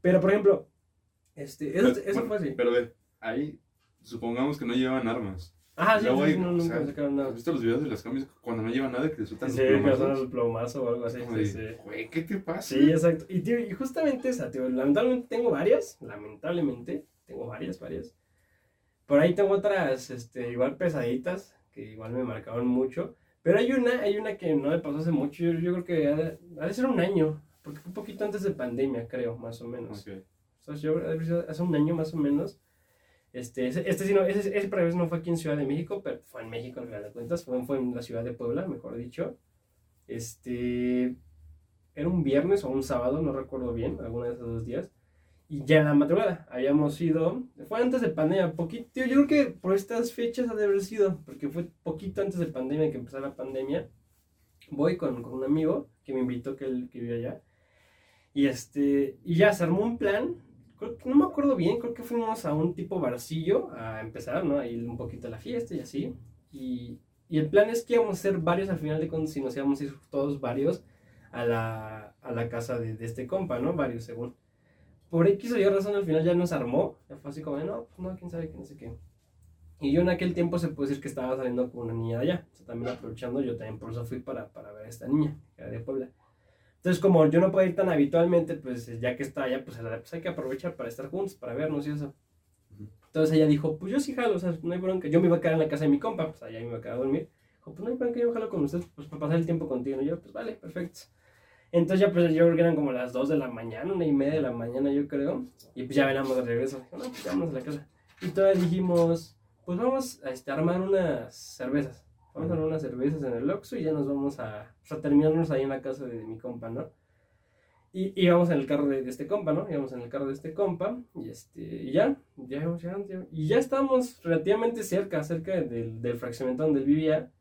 Pero, por ejemplo, este, eso, Pero, eso bueno, fue así. Pero ve, ahí supongamos que no llevan armas. Ajá, sí, sí, no, nunca sea, sacaron nada. ¿Has visto los videos de las cambias cuando no llevan nada que les sueltan Sí, los plomazos? plomazo o algo así, Como sí, sí. Güey, ¿qué te pasa? Sí, exacto. Y, tío, y justamente esa, tío, lamentablemente tengo varias, lamentablemente, tengo varias, varias. Por ahí tengo otras, este, igual pesaditas, que igual me marcaron mucho. Pero hay una, hay una que no me pasó hace mucho, yo, yo creo que ha de, ha de ser un año, porque fue un poquito antes de pandemia, creo, más o menos. Ok. O sea, yo hace un año más o menos. Este, este sí no, ese, ese para no fue aquí en Ciudad de México, pero fue en México al final de cuentas, fue, fue en la ciudad de Puebla, mejor dicho. Este, era un viernes o un sábado, no recuerdo bien, alguno de esos dos días. Y ya en la madrugada habíamos ido, fue antes de pandemia, poquito, yo creo que por estas fechas ha de haber sido, porque fue poquito antes de pandemia que empezó la pandemia. voy con, con un amigo que me invitó, que él que vive allá. Y, este, y ya se armó un plan. Creo que- no me acuerdo bien, creo que fuimos a un tipo barcillo a empezar, ¿no? A ir un poquito a la fiesta y así. Y, y el plan es que íbamos a ser varios al final de cuentas, si nos íbamos a ir todos varios a la, a la casa de, de este compa, ¿no? Varios según. Por X o Y razón al final ya nos armó. Ya fue así como, de, no, pues no, quién sabe, qué no sé qué. Y yo en aquel tiempo se puede decir que estaba saliendo con una niña de allá. O sea, también aprovechando, yo también por eso fui para, para ver a esta niña, que era de Puebla. Entonces, como yo no puedo ir tan habitualmente, pues ya que está allá, pues, pues hay que aprovechar para estar juntos, para vernos y eso. Entonces ella dijo, pues yo sí jalo, o sea, no hay bronca. Yo me iba a quedar en la casa de mi compa, pues allá me iba a quedar a dormir. Dijo, pues no hay bronca, yo jalo con ustedes, pues para pasar el tiempo contigo. Y yo, pues vale, perfecto. Entonces ya pues yo creo que eran como las 2 de la mañana, una y media de la mañana yo creo. Y pues ya veníamos de regreso. Dijo, no, pues vámonos a la casa. Y todavía dijimos, pues vamos a este, armar unas cervezas. Vamos a armar unas cervezas en el Oxxo y ya nos vamos a, pues, a terminarnos ahí en la casa de mi compa, ¿no? Y íbamos en el carro de, de este compa, ¿no? Íbamos en el carro de este compa y, este, y ya, ya íbamos llegando, ya- y ya estábamos relativamente cerca, cerca del, del fraccionamiento donde él vivía.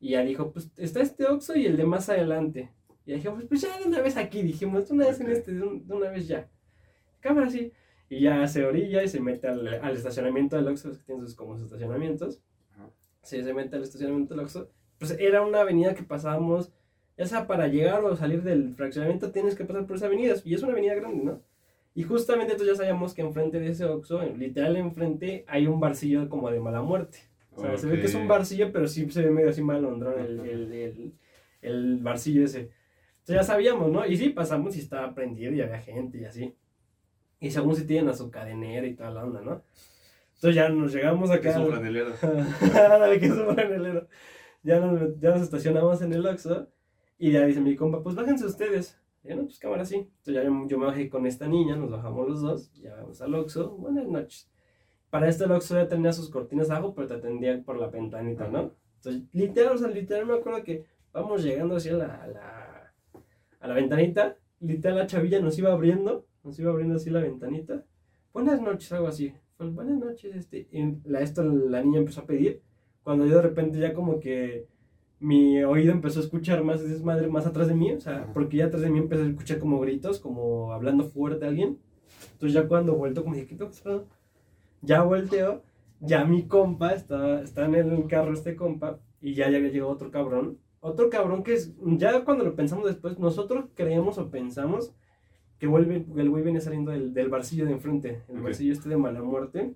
Y ya dijo, pues está este Oxxo y el de más adelante. Y ya dijimos, pues ya de una vez aquí, dijimos, de una vez en este, de, un- de una vez ya. Cámara sí. Y ya se orilla y se mete al, al estacionamiento del Oxxo, que tiene sus como sus estacionamientos. Ajá. Sí, se mete al estacionamiento del Oxxo. Pues era una avenida que pasábamos, ya sea para llegar o salir del fraccionamiento tienes que pasar por esa avenida. Y es una avenida grande, ¿no? Y justamente entonces ya sabíamos que enfrente de ese Oxxo, literal enfrente, hay un barcillo como de mala muerte. O sea, se ve que es un barcillo, pero sí se ve medio así malondrón el, el, el, el barcillo ese. Entonces ya sabíamos, ¿no? Y sí, pasamos y estaba prendido y había gente y así. Y según si tienen a su cadenera y toda la onda, ¿no? Entonces ya nos llegamos acá. que es un franelero. Ya nos, ya nos estacionamos en el Oxxo y ya dice mi compa, pues bájense ustedes. Y yo, no, pues cámara, sí. Entonces ya yo, yo me bajé con esta niña, nos bajamos los dos, ya vamos al Oxxo. Buenas noches. Para esto el Oxxo ya tenía sus cortinas abajo, pero te atendía por la ventanita, ¿no? Entonces, literal, o sea, literal me acuerdo que vamos llegando así a la, a la, a la ventanita, literal la chavilla nos iba abriendo, nos iba abriendo así la ventanita. Buenas noches, algo así. Pues, buenas noches, este. Y la, esto la niña empezó a pedir, cuando yo de repente ya como que mi oído empezó a escuchar más desmadre más atrás de mí, o sea, porque ya atrás de mí empecé a escuchar como gritos, como hablando fuerte a alguien. Entonces ya cuando vuelto como dije, ¿qué pasando? Ya volteo, ya mi compa está, está en el carro este compa y ya, ya había llegado otro cabrón. Otro cabrón que es, ya cuando lo pensamos después, nosotros creemos o pensamos que vuelve, el güey viene saliendo del, del barcillo de enfrente, el Ok. barcillo este de mala muerte,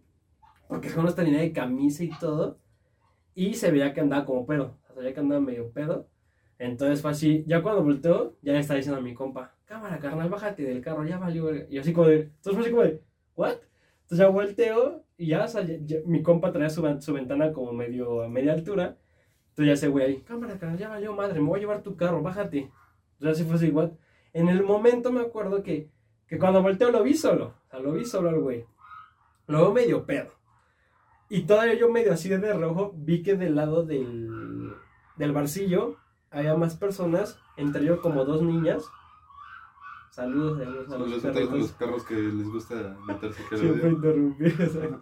porque con esta línea de camisa y todo, y se veía que andaba como pedo, o se veía que andaba medio pedo. Entonces fue así, ya cuando volteó, ya le estaba diciendo a mi compa, cámara, carnal, bájate del carro, ya valió. verga". Y yo así como de, entonces fue así como de, ¿what? Entonces ya volteo y ya, o sea, ya- mi compa traía su, su ventana como medio a media altura. Entonces ya ese güey ahí, cámara, carnal, ya valió madre, me voy a llevar tu carro, bájate. Entonces así fue así, what? En el momento me acuerdo que, que cuando volteo lo vi solo, o sea, lo vi solo al güey. Lo veo medio pedo. Y todavía yo medio así de rojo vi que del lado del, del barcillo había más personas, entre ellos como dos niñas. Saludos, saludos a los de los perros que les gusta meterse que Siempre interrumpir. o sea.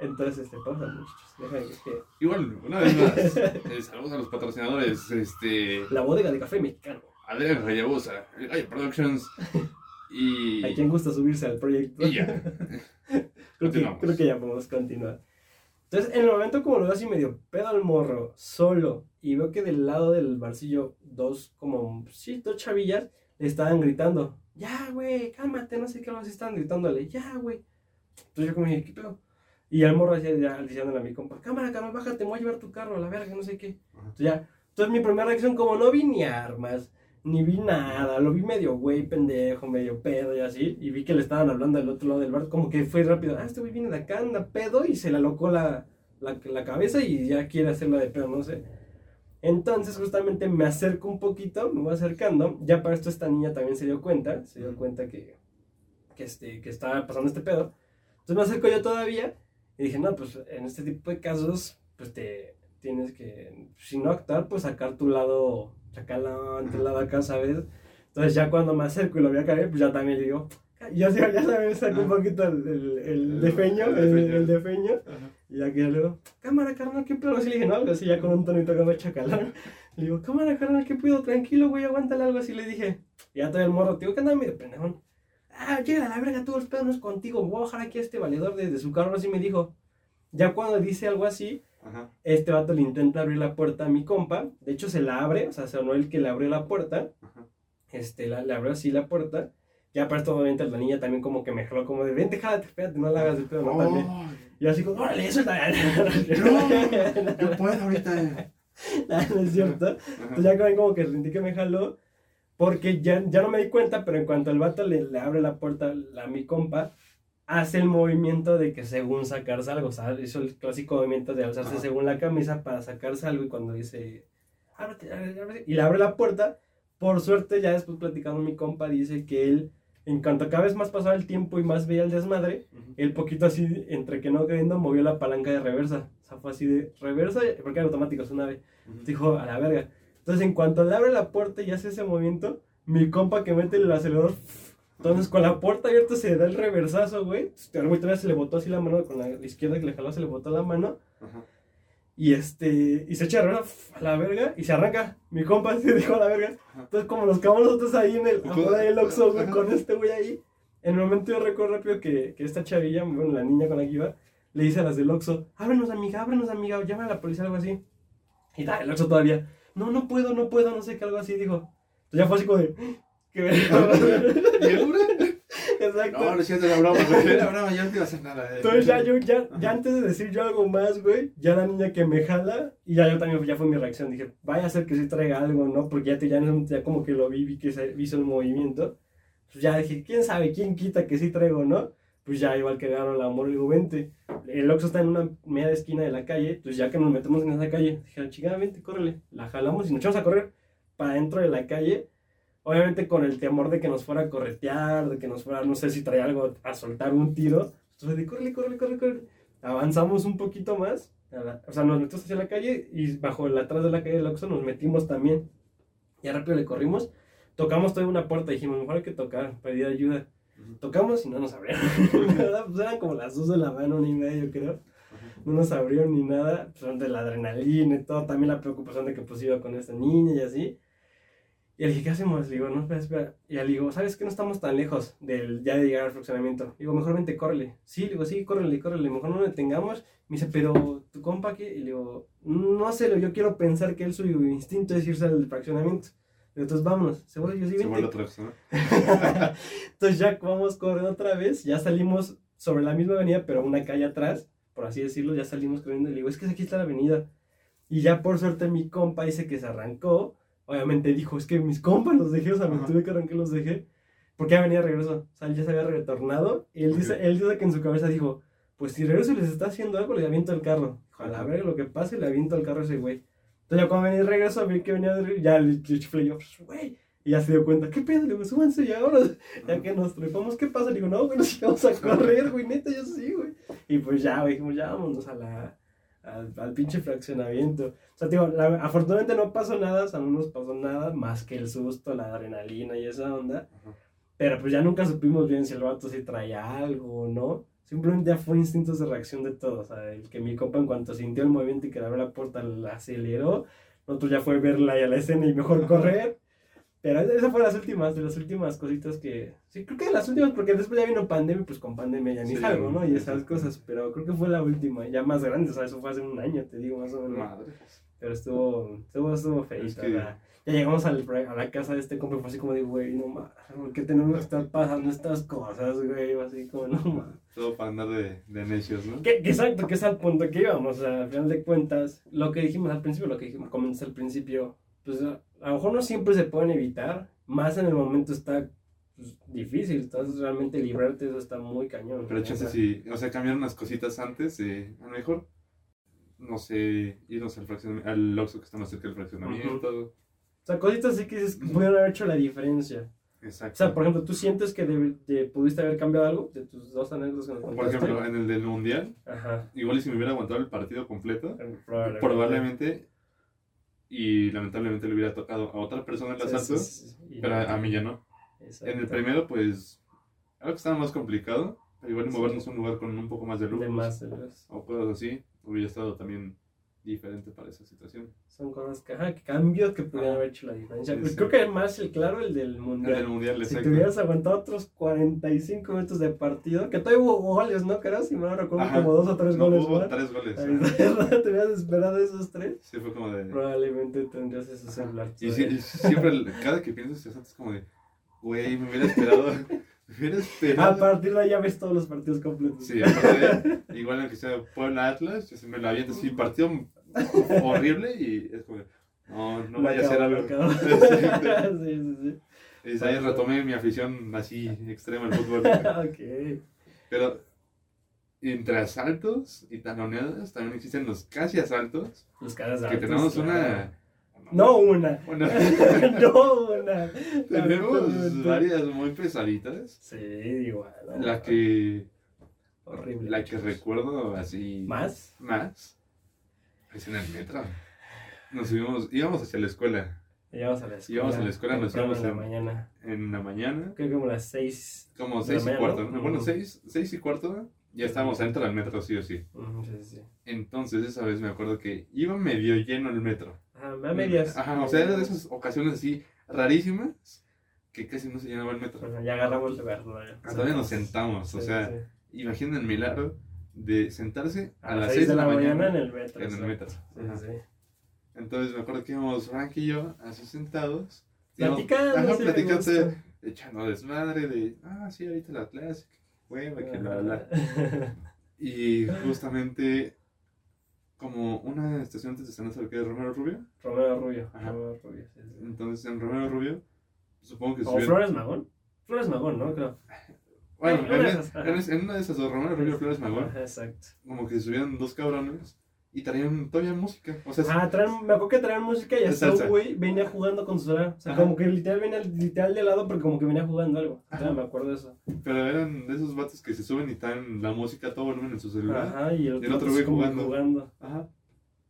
Entonces, este, pausa, muchachos. Deja que- Igual, una vez más, eh, saludos a los patrocinadores, este, La bodega de café mexicano. Adrián Rayabusa, el Gallo Productions y, ¿A quién gusta subirse al proyecto? y ya. creo, que, creo que ya podemos continuar. Entonces, en el momento como lo veo así medio pedo al morro, solo, y veo que del lado del barcillo, dos, como, sí, dos chavillas, le estaban gritando, ya, güey, cálmate, no sé qué, más estaban gritándole, ya, güey. Entonces yo como dije, ¿qué pedo? Y al morro decía, ya, diciéndole a mi compa, cámara, cámara, bájate, me voy a llevar tu carro a la verga, no sé qué. Entonces ya, entonces mi primera reacción, como no vi ni armas, ni vi nada, lo vi medio güey, pendejo, medio pedo y así, y vi que le estaban hablando del otro lado del bar, como que fue rápido, ah, este güey viene de acá, anda pedo, y se le alocó la, la, la cabeza y ya quiere hacerla de pedo, no sé. Entonces justamente me acerco un poquito, me voy acercando, ya para esto esta niña también se dio cuenta, se dio cuenta que, que, este, que estaba pasando este pedo. Entonces me acerco yo todavía y dije, no, pues en este tipo de casos, pues te tienes que, si no actuar, pues sacar tu lado chacalón, tu lado acá, ¿sabes? Entonces ya cuando me acerco y lo voy a caer, pues ya también digo, Ya, ya, ya sabes, sacó un poquito el, el, el defeño, el el, defeño. Ajá. Y ya que luego, cámara, carnal, ¿qué pedo? Así le dije, no, algo así, ya con un tonito que me chacalón. Le digo, cámara, carnal, ¿qué pedo? Tranquilo, güey, aguántale algo así. Le dije, y ya todavía el morro, te digo, que anda medio pendejón. Ah, llega la verga, todo el pedo no es contigo. Voy a bajar aquí a este valedor desde su carro, así me dijo. Ya cuando dice algo así, Ajá. este vato le intenta abrir la puerta a mi compa. De hecho, se la abre, o sea, sonó el que le abrió la puerta. Ajá. Este, la, le abrió así la puerta. Ya para esto, obviamente, la niña también como que me jaló como de, vente, jálate, espérate, no la hagas de pedo, no, también. Y yo así como, órale, eso No, yo puedo ahorita. no es cierto. Ajá. Entonces ya como- como que sentí que me jaló. Porque ya, ya no me di cuenta, pero en cuanto el vato le, le abre la puerta a mi compa, hace el movimiento de que según sacarse algo, ¿sabes? Hizo el clásico movimiento de alzarse Ajá. según la camisa para sacarse algo y cuando dice, ábrete, ábrete, ábrete", y le abre la puerta, por suerte ya después platicando mi compa dice que él, en cuanto cada vez más pasaba el tiempo y más veía el desmadre, Ujú. el poquito así, entre que no queriendo, movió la palanca de reversa. O sea, fue así de reversa, porque era automático, es una vez. Dijo, a la verga. Entonces, en cuanto le abre la puerta y hace ese movimiento, mi compa que mete el acelerador. Entonces, con la puerta abierta se da el reversazo, güey. El güey todavía se le botó así la mano, con la izquierda que le jaló se le botó la mano. Ajá. Y este, y se echa a la verga y se arranca. Mi compa se dijo a la verga. Entonces, como nos quedamos nosotros ahí en el, afuera del Oxxo, güey, con este güey ahí. En el momento yo recuerdo rápido que, que esta chavilla, bueno, la niña con la que iba, le dice a las del Oxxo, ábrenos amiga, ábrenos amiga, llama a la policía, algo así. Y tal, el Oxxo todavía, no, no puedo, no puedo, no sé qué, algo así, dijo. Entonces ya fue así como de, qué ¿Y el hombre? Exacto. No, no es cierto, la broma, güey. Broma, yo no te iba a hacer nada. eh. Entonces ya yo, ya, ya antes de decir yo algo más, güey, ya la niña que me jala, y ya yo también, ya fue mi reacción, dije, vaya a ser que sí traiga algo, ¿no? Porque ya, te, ya, ya como que lo vi, vi que se hizo el movimiento. Pues ya dije, ¿quién sabe? ¿Quién quita que sí traigo, no? Pues ya igual que agarraron la amor, le digo, vente. El Oxxo está en una media esquina de la calle, pues ya que nos metemos en esa calle, dije, chingada, vente, córrele. La jalamos y nos echamos a correr para dentro de la calle. Obviamente con el temor de que nos fuera a corretear, de que nos fuera, no sé si traía algo a soltar un tiro. Entonces, de córrele, córrele, córrele, córrele. Avanzamos un poquito más, la- o sea, nos metimos hacia la calle y bajo el atrás de la calle del Oxxo nos metimos también. Ya rápido le corrimos, tocamos toda una puerta, dijimos, mejor hay que tocar, pedir ayuda. Ujú. Tocamos y no nos abrieron. Pues eran como las dos de la mano, una y media, yo creo. No nos abrieron ni nada, pues de la adrenalina y todo, también la preocupación de que pues iba con esta niña y así. Y le dije, ¿qué hacemos? Le digo, no, espera, espera. Y le digo, ¿sabes qué? No estamos tan lejos del, ya de llegar al fraccionamiento. Le digo, mejor vente, córrele. Sí, le digo, sí, córrele, córrele. Mejor no lo detengamos. Me dice, pero tu compa qué? Y le digo, no sé, yo quiero pensar que él su instinto es irse al fraccionamiento. Digo, entonces vámonos. Se vuelve, yo sí, Se vente. vuelve otra vez, ¿no? Entonces ya vamos corriendo otra vez, ya salimos sobre la misma avenida, pero una calle atrás, por así decirlo, ya salimos corriendo y le digo, es que aquí está la avenida. Y ya por suerte mi compa dice que se arrancó, obviamente dijo, es que mis compas los dejé, o sea, me tuve que arrancar los dejé, porque ya venía de regreso, o sea, ya se había retornado, y él, dice, él dice que en su cabeza dijo, pues si regreso y les está haciendo algo, le aviento el carro. Dijo, a verga lo que pase, le aviento el carro a ese güey. Entonces ya cuando venía de regreso, vi que venía de regreso, ya le chiflé yo, "Pues, güey. Y ya se dio cuenta, ¿qué pedo? Le digo, súbanse ya ahora. Ya que nos trepamos, ¿qué pasa? Le digo, no, güey, nos íbamos a correr, güey, neta, yo sí, güey. Y pues ya, güey, dijimos, ya vámonos a la, al, al pinche fraccionamiento. O sea, digo, la- afortunadamente no pasó nada, o sea, no nos pasó nada más que el susto, la adrenalina y esa onda. Ajá. Pero pues ya nunca supimos bien si el vato sí traía algo o no. Simplemente ya fue instintos de reacción de todos. O sea, el que mi compa en cuanto sintió el movimiento y que le abrió la puerta la aceleró. Nosotros ya fue verla y a la escena y mejor correr. Pero esa fue las últimas, de las últimas cositas que... Sí, creo que de las últimas, porque después ya vino pandemia, pues con pandemia ya ni Sí, salgo, ¿no? Y esas cosas, pero creo que fue la última, ya más grande, o sea, eso fue hace un año, te digo, más o menos. Madre. Pero estuvo, estuvo, estuvo feito, Es. Ya llegamos al, a la casa de este compa y fue así como de, güey, no mames, ¿por qué tenemos que estar pasando estas cosas, güey? Así como, no mames. Todo para andar de, de necios, ¿no? Que, que exacto, que es al punto que íbamos, o sea, al final de cuentas, lo que dijimos al principio, lo que dijimos, comentas al principio, pues a, lo mejor no siempre se pueden evitar, más en el momento está pues, difícil, estás realmente librarte, eso está muy cañón. Pero chance si, o sea, cambiar unas cositas antes, eh, a lo mejor, no sé, irnos al fraccionamiento, al Oxxo que está más cerca del fraccionamiento. O sea, cositas así que dices, pudieron haber hecho la diferencia. Exacto. O sea, por ejemplo, ¿tú sientes que de- pudiste haber cambiado algo de tus dos anécdotas que Por ejemplo, en el del Mundial, Ajá. igual y si me hubiera aguantado el partido completo, Probablemente. probablemente, y lamentablemente le hubiera tocado a otra persona el asalto, sí, sí, sí. Y pero a, a mí ya no. En el primero, pues, Algo que estaba más complicado, pero igual movernos a un lugar con un poco más de luz. O cosas así, hubiera estado también diferente para esa situación. Son cosas que, ajá, que cambios que pudieran haber hecho la diferencia. Sí, sí. creo que más el claro el del En mundial. el mundial, Si te hubieras aguantado otros 45 minutos de partido, que todavía hubo goles, ¿no? Creo, si me recuerdo, Ajá. como dos o tres No, goles hubo tres goles. ¿Te hubieras esperado esos tres? Sí, fue como de. Probablemente tendrías ese celular. Y, y siempre, el- cada que piensas eso, es como de, güey, me hubiera esperado. Me hubiera A esperado. partir de ahí ya ves todos los partidos completos. Sí, aparte, igual aunque sea Puebla Atlas, yo se me la aviento así, partido horrible y es como, no, vaya a ser algo. sí, sí, sí. Y ahí retomé mi afición así extrema al fútbol. ok. Pero entre asaltos y taloneadas también existen los casi asaltos, Los caras de que tenemos claro. una... No una. una- no una. tenemos varias muy pesaditas. Sí, igual. La que, Horrible. la que recuerdo así ¿Más? más en el metro. Nos subimos, íbamos hacia la escuela Íbamos a la escuela. Íbamos a la escuela, nos íbamos en la mañana. en la mañana, Creo que como las seis. como seis y mañana, cuarto. ¿no? Bueno, seis, seis y cuarto, ya estábamos dentro del metro, sí o sí. Entonces esa vez me acuerdo que iba medio lleno el metro. Ajá, a medias. Ajá, o sea, era de esas ocasiones así rarísimas que casi no se llenaba el metro. Ajá, ya agarramos lugar. ¿no? Ya. Ah, Todavía nos sentamos, o sea, sí. imaginen el milagro de sentarse a, A las 6 de la, mañana, en el metro. en el metro. Sí, sí. Entonces me acuerdo que íbamos Frank y yo así sentados. Platicando. Ajá, platicando, echando desmadre de, ah, sí, ahorita la clase, hueva, que la, la. Y justamente, como una estación antes de San Lázaro, que es Romero Rubio, Romero Rubio. Ajá. Romero Rubio, sí, sí. entonces en Romero Rubio, supongo que O subieron- Flores Magón. Flores Magón, ¿no? Creo. Bueno, en, esas, en es- en una de esas dos, Romero Rubio Flores Magón, Exacto. como que subieron dos cabrones y traían todavía música. O sea, Ah, traen, me acuerdo que traían música y hasta un güey venía jugando con su celular. O sea, Ajá. como que literal venía literal de lado, pero como que venía jugando algo. Ajá. Ajá, me acuerdo de eso. pero eran de esos vatos que se suben y están la música a todo volumen en su celular. Ajá, y el, Y el otro güey jugando. jugando. Ajá,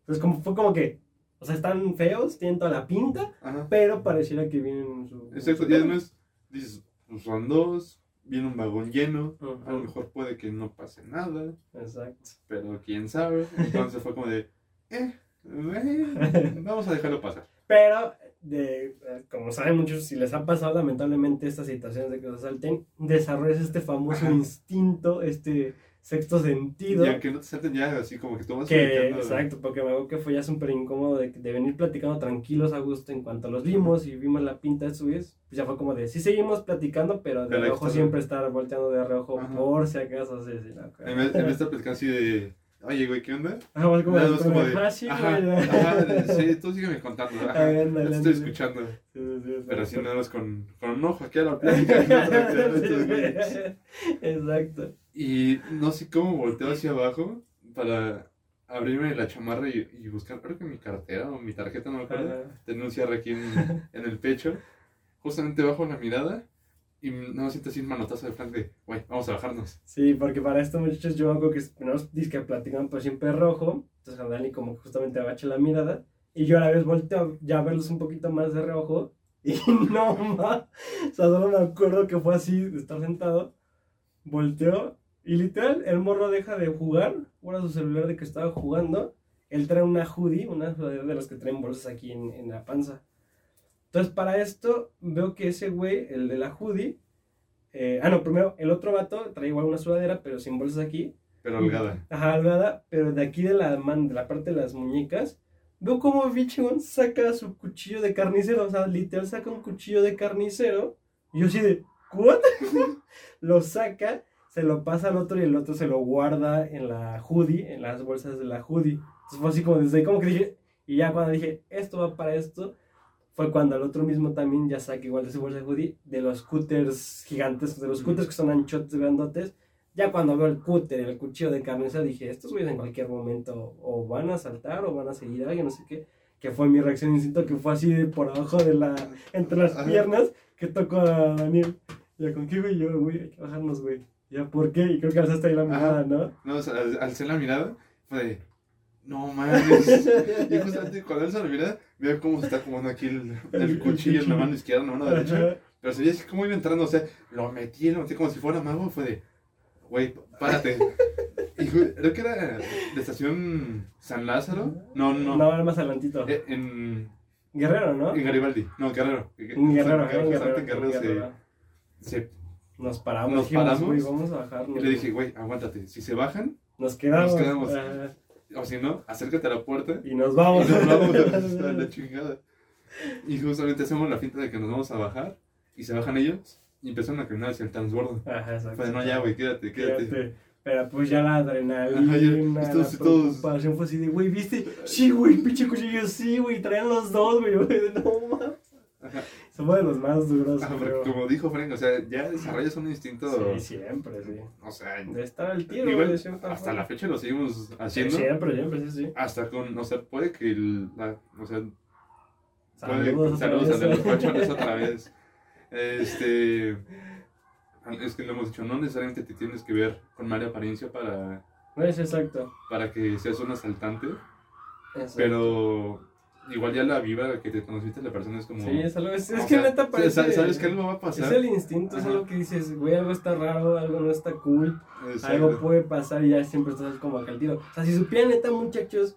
Entonces, como, fue como que, o sea, están feos, tienen toda la pinta, ajá. pero pareciera que vienen en su. Exacto, y además dices, pues son dos, viene un vagón lleno, a lo mejor puede que no pase nada, Exacto. pero quién sabe. Entonces fue como de, eh, eh, vamos a dejarlo pasar. Pero, de, como saben muchos, si les ha pasado lamentablemente estas situaciones de que los asalten, desarrollas este famoso Ajá. instinto, este sexto sentido. Y aunque no te salten ya así como que tú vas Que, exacto, porque me acuerdo que fue ya súper incómodo de, de venir platicando tranquilos a gusto en cuanto los vimos y vimos la pinta de su vez, pues ya fue como de, sí seguimos platicando, pero de reojo siempre estar volteando de reojo Ajá. por si acaso, sí, sí, no, En vez, en vez de platicando así de, oye, güey, ¿qué onda? Ajá, más como, más de, ah, sí, ajá, güey, ajá, sí, tú sígueme contando, ajá, Ah, ándale, ya te estoy escuchando. Sí, sí, sí, Pero así nada más con, con un ojo aquí a la plática y a Exacto. Y no sé cómo volteo hacia abajo para abrirme la chamarra y, y buscar, creo que mi cartera o mi tarjeta, no me acuerdo. Tenía un cierre aquí en, en el pecho. Justamente bajo la mirada y no siento así un manotazo de Frank de, güey, vamos a bajarnos. Sí, porque para esto, muchachos, yo acuerdo que nos disque platican por siempre rojo. Entonces, Dani como que justamente agacha la mirada. Y yo a la vez volteo ya a verlos un poquito más de reojo. Y no más. O sea, solo me acuerdo que fue así, de estar sentado. Volteó. Y literal, el morro deja de jugar. Guarda su celular de que estaba jugando. Él trae una hoodie, una sudadera de los que traen bolsas aquí en, en la panza. Entonces, para esto, veo que ese güey, el de la hoodie. eh, ah, no, primero, el otro vato trae igual una sudadera, pero sin bolsas aquí. Pero holgada. Ajá, holgada, pero de aquí de la, man, de la parte de las muñecas, veo como Bichon saca su cuchillo de carnicero, o sea, literal saca un cuchillo de carnicero, y yo así de, ¿what? lo saca, se lo pasa al otro y el otro se lo guarda en la hoodie, en las bolsas de la hoodie. Entonces fue así como desde ahí, como que dije, y ya cuando dije, esto va para esto, fue cuando el otro mismo también ya saca igual de su bolsa de hoodie, de los cutters gigantes, de los cutters que son anchotes, grandotes, ya cuando veo el cúter, el cuchillo de carnicero, dije, estos güeyes en cualquier momento o van a saltar o van a seguir a alguien, no sé qué. Que fue mi reacción instinto, que fue así de por abajo de la, entre las piernas, que tocó a Daniel. Ya, ¿con qué güey? Yo, güey, hay que bajarnos, güey. Ya, ¿por qué? Y creo que alzaste ahí la mirada, ¿no? No, o sea, al- alcé la mirada, fue de, no mames. y justamente cuando alzo la mirada, veo cómo se está acomodando aquí el, el El cuchillo en la mano izquierda, en la mano derecha. Ajá. Pero se veía así como iba entrando, o sea, lo metí, lo metí como si fuera mago, fue de, güey, párate. y creo que era de estación San Lázaro. No, no, No, era más adelantito. Eh, en, Guerrero, ¿no? en Garibaldi, no, Guerrero. Un guerrero, guerrero. Guerrero guerrero. se, se- Nos paramos, Nos dijimos, paramos, güey, vamos a bajar. y le dije, güey, aguántate, si se bajan, Nos quedamos. Nos quedamos. ajá, o si no, acércate a la puerta y nos vamos. Y nos vamos a la chingada. Y justamente hacemos la finta de que nos vamos a bajar. Y se bajan ellos y empiezan a caminar hacia el transbordo. Ajá, exacto. De, no, ya, güey, quédate, quédate. Quédate. Pero pues ya la Ajá, adrenalina, ya, la estos- todos- preocupación fue así de, güey, ¿viste? Sí, güey, pinche cuchillo, sí, güey, traían los dos, güey, no mames. Ajá. Somos de los más duros, creo. porque como dijo Frank, o sea, ya desarrollas un instinto. Sí, siempre, sí. O sea, De estar al tiro, igual, de hasta forma. la fecha lo seguimos Sí, haciendo. Siempre, siempre, sí, sí. Hasta con, o sea, puede que el, la- o sea, Saludos, a los pachones otra vez. Este, es que lo hemos dicho, no necesariamente te tienes que ver con mala apariencia para, Es exacto. para que seas un asaltante, exacto. pero igual ya la vibra que te transmite la persona es como... Sí, es algo, es, es que sea, neta parece... sa- Sabes que algo va a Es pasar. el instinto, es algo que dices, güey, algo está raro, algo no está cool, Exacto. algo puede pasar y ya siempre estás como acá al tiro. O sea, si supieran neta, muchachos,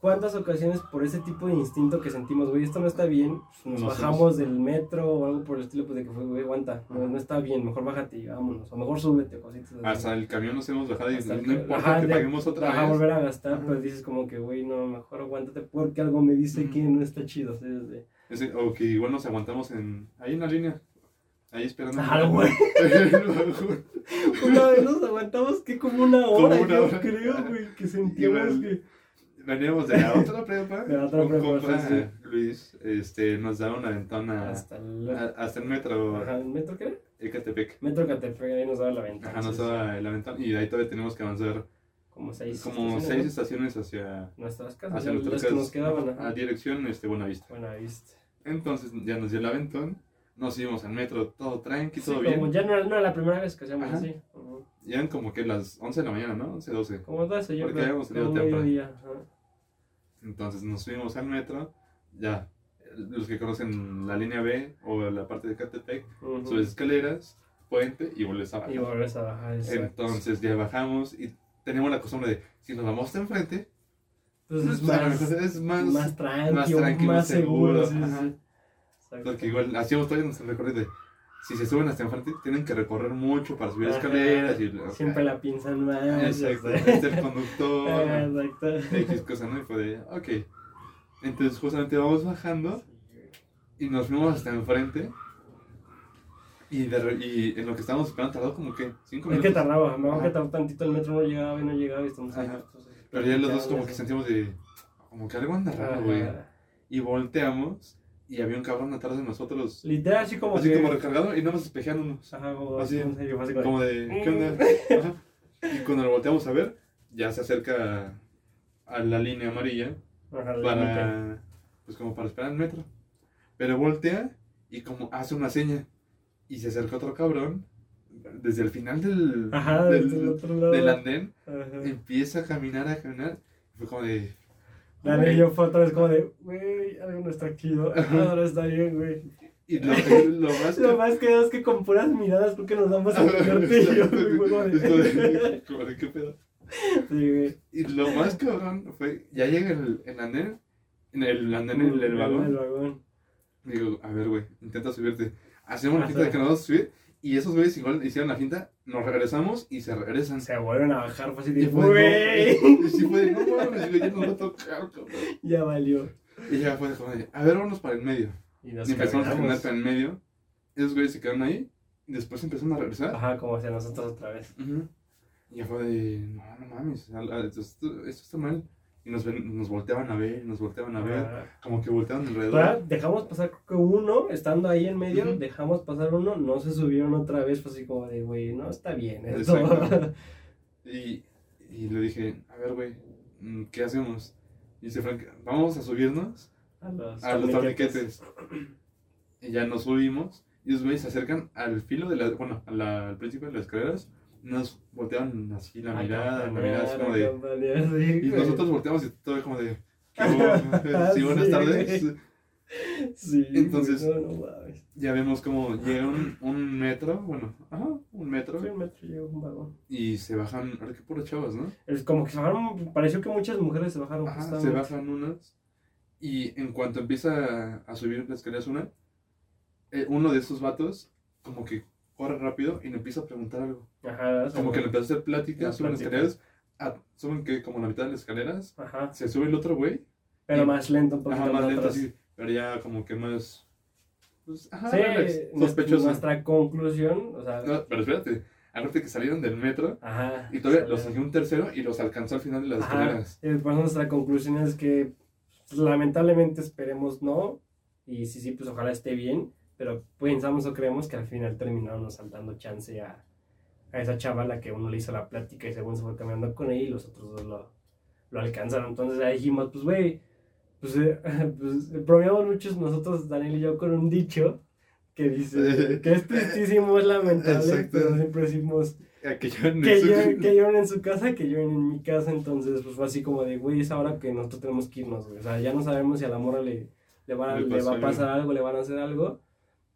cuántas ocasiones por ese tipo de instinto que sentimos, güey, esto no está bien, pues, nos No bajamos del metro o algo por el estilo, pues de que fue, güey, aguanta, no, no está bien, mejor bájate y vámonos, o mejor súbete, cositas así. Hasta el camión nos hemos bajado y Hasta no importa ajá, que de- paguemos otra Ajá, vez. volver a gastar, Ajá. pero dices como que, güey, no, mejor aguántate porque algo me dice que no está chido. ¿sí? Desde- Ese- o que igual nos aguantamos en, ahí en la línea. Ahí esperando. Ah, güey. Una vez nos aguantamos que como una Como hora, una yo hora. creo, güey, que sentíamos Igual. que... Veníamos de la otra prepa. De la otra un prepa, compa, sí, sí. Luis, este, nos daba una ventana Hasta el... a- hasta el metro Ajá, ¿el metro qué? Ecatepec. Metro Catepec, ahí nos daba la ventana. Ajá, nos sí, sí. daba la ventana y de ahí todavía tenemos que avanzar Como seis como estaciones, seis estaciones hacia, Nuestras casas, hacia nuestras que nos casas, quedaban, a ajá. dirección este, Buenavista. Buena vista. Entonces ya nos dio el aventón, nos íbamos al metro, todo tranqui, Sí, todo como bien. ya no, era- no era la primera vez que hacíamos Ajá. así. Ujú. Ya eran como que las 11 de la mañana, ¿no? 11, 12. Como 12, yo Porque habíamos salido temprano. ajá. Entonces nos subimos al metro, ya, los que conocen la línea B o la parte de Catepec, Ujú. subes escaleras, puente y vuelves a bajar. Y volvés a bajar. exacto. Entonces ya bajamos y tenemos la costumbre de, si nos vamos hasta enfrente, Entonces pues, a lo más, es más... más tranqui, más tranqui, más más seguro. seguro, sí, sí. Porque igual hacíamos todavía nuestro recorrido de, si se suben hasta enfrente, tienen que recorrer mucho para subir Ajá. escaleras y... Siempre la piensan más. Exacto, el conductor, Exacto. X cosa, ¿no? Y fue de, ok. Entonces justamente vamos bajando y nos fuimos hasta enfrente. Y, de y en lo que estábamos esperando tardó como que 5 Es minutos. que tardaba, me acuerdo que tardó tantito, el metro no llegaba y no llegaba y estamos ahí. Pero ya los dos como que sentimos de, como que algo anda raro, güey. Y volteamos y había un cabrón atrás de nosotros. Literal, así como así que. como recargado y nada más espejeándonos. Ajá, como así, como. Como de, ¿qué onda? Ajá. Y cuando lo volteamos a ver, ya se acerca a la línea amarilla Ajá, para, pues como para esperar el metro. Pero voltea y como hace una seña y se acerca otro cabrón desde el final del, Ajá, del, desde el otro lado. del andén, Ajá. empieza a caminar, a caminar. Fue como de... La güey. yo fue otra vez como de, güey, algo no está aquí, ¿no? ahora está bien, güey. Y lo, lo más Lo más que es que con puras miradas creo que nos damos a como de, ¿qué pedo? Sí, güey. Y lo más cabrón fue, ya llega el, el andén, en el andén, el, el El vagón. vagón. Digo, a ver, güey, intenta subirte. Hacemos la finta de que nos vamos a subir. Y esos güeyes igual hicieron la finta, nos regresamos y se regresan. Se vuelven a bajar, así Y güey, no, y sí fue de, no mames, ya nos va a tocar, cabrón. ya valió. Y ya fue de, a ver, vámonos para el medio. Y nos Y empezamos a caminar para el medio. Esos güeyes se quedaron ahí. Y después empezaron a regresar. Ajá, como hacia nosotros otra vez. Y ya fue de, no, no mames, esto está mal. Y nos, ven- nos volteaban a ver, nos volteaban a ver. Como que volteaban alrededor. dejamos pasar creo que uno, estando ahí en medio, Ujú. dejamos pasar uno, no se subieron otra vez, fue así como de, güey, no está bien esto. Y, y le dije, a ver, güey, mm, ¿qué hacemos? Y dice Frank, vamos a subirnos a los, a los torniquetes. torniquetes. Y ya nos subimos. Y los güeyes se acercan al filo de la, bueno, a la- al principio de las escaleras. Nos volteaban así la A mirada, la mirada así como a de... Y nosotros volteamos y todo como de... ¿qué hubo? sí, buenas tardes. Sí, Entonces- no, no. Ya vemos como llega un, un metro, bueno, ajá, un metro, Sí, un metro llegó un vagón. y se bajan, ahora que puras chavas, ¿no? Es como que se bajaron, pareció que muchas mujeres se bajaron Ajá, se bajan unas, y en cuanto empieza a subir las escaleras una, eh, uno de esos vatos como que corre rápido y le empieza a preguntar algo. Ajá, Como que le empieza a hacer plática, Una suben escaleras, a- suben que como la mitad de las escaleras, Ajá, se sube el otro güey, pero Y- más lento, un poquito ajá, más lento así, pero ya como que más, pues, ajá, Sí, sospechoso. nuestra conclusión, o sea, No, pero espérate, acuérdate que salieron del metro ajá. y todavía los siguió un tercero y los alcanzó al final de las Ajá, escaleras. y pues nuestra conclusión es que pues, lamentablemente esperemos no, y sí, sí, pues ojalá esté bien, pero pensamos o creemos que al final terminaron saltando chance a, a esa chavala que uno le hizo la plática y según se fue caminando con ella y los otros dos lo, lo alcanzaron. Entonces ahí dijimos, pues güey, pues, eh, pues bromeamos muchos nosotros, Daniel y yo, con un dicho que dice que es tristísimo, es lamentable, Exacto. pero siempre decimos A que lloren que, su- lloren, que lloren en su casa, que lloren en mi casa. Entonces, pues fue así como de, güey, es ahora que nosotros tenemos que irnos, güey. O sea, ya no sabemos si a la mora le, le, va, a- Le le va a pasar algo, le van a hacer algo.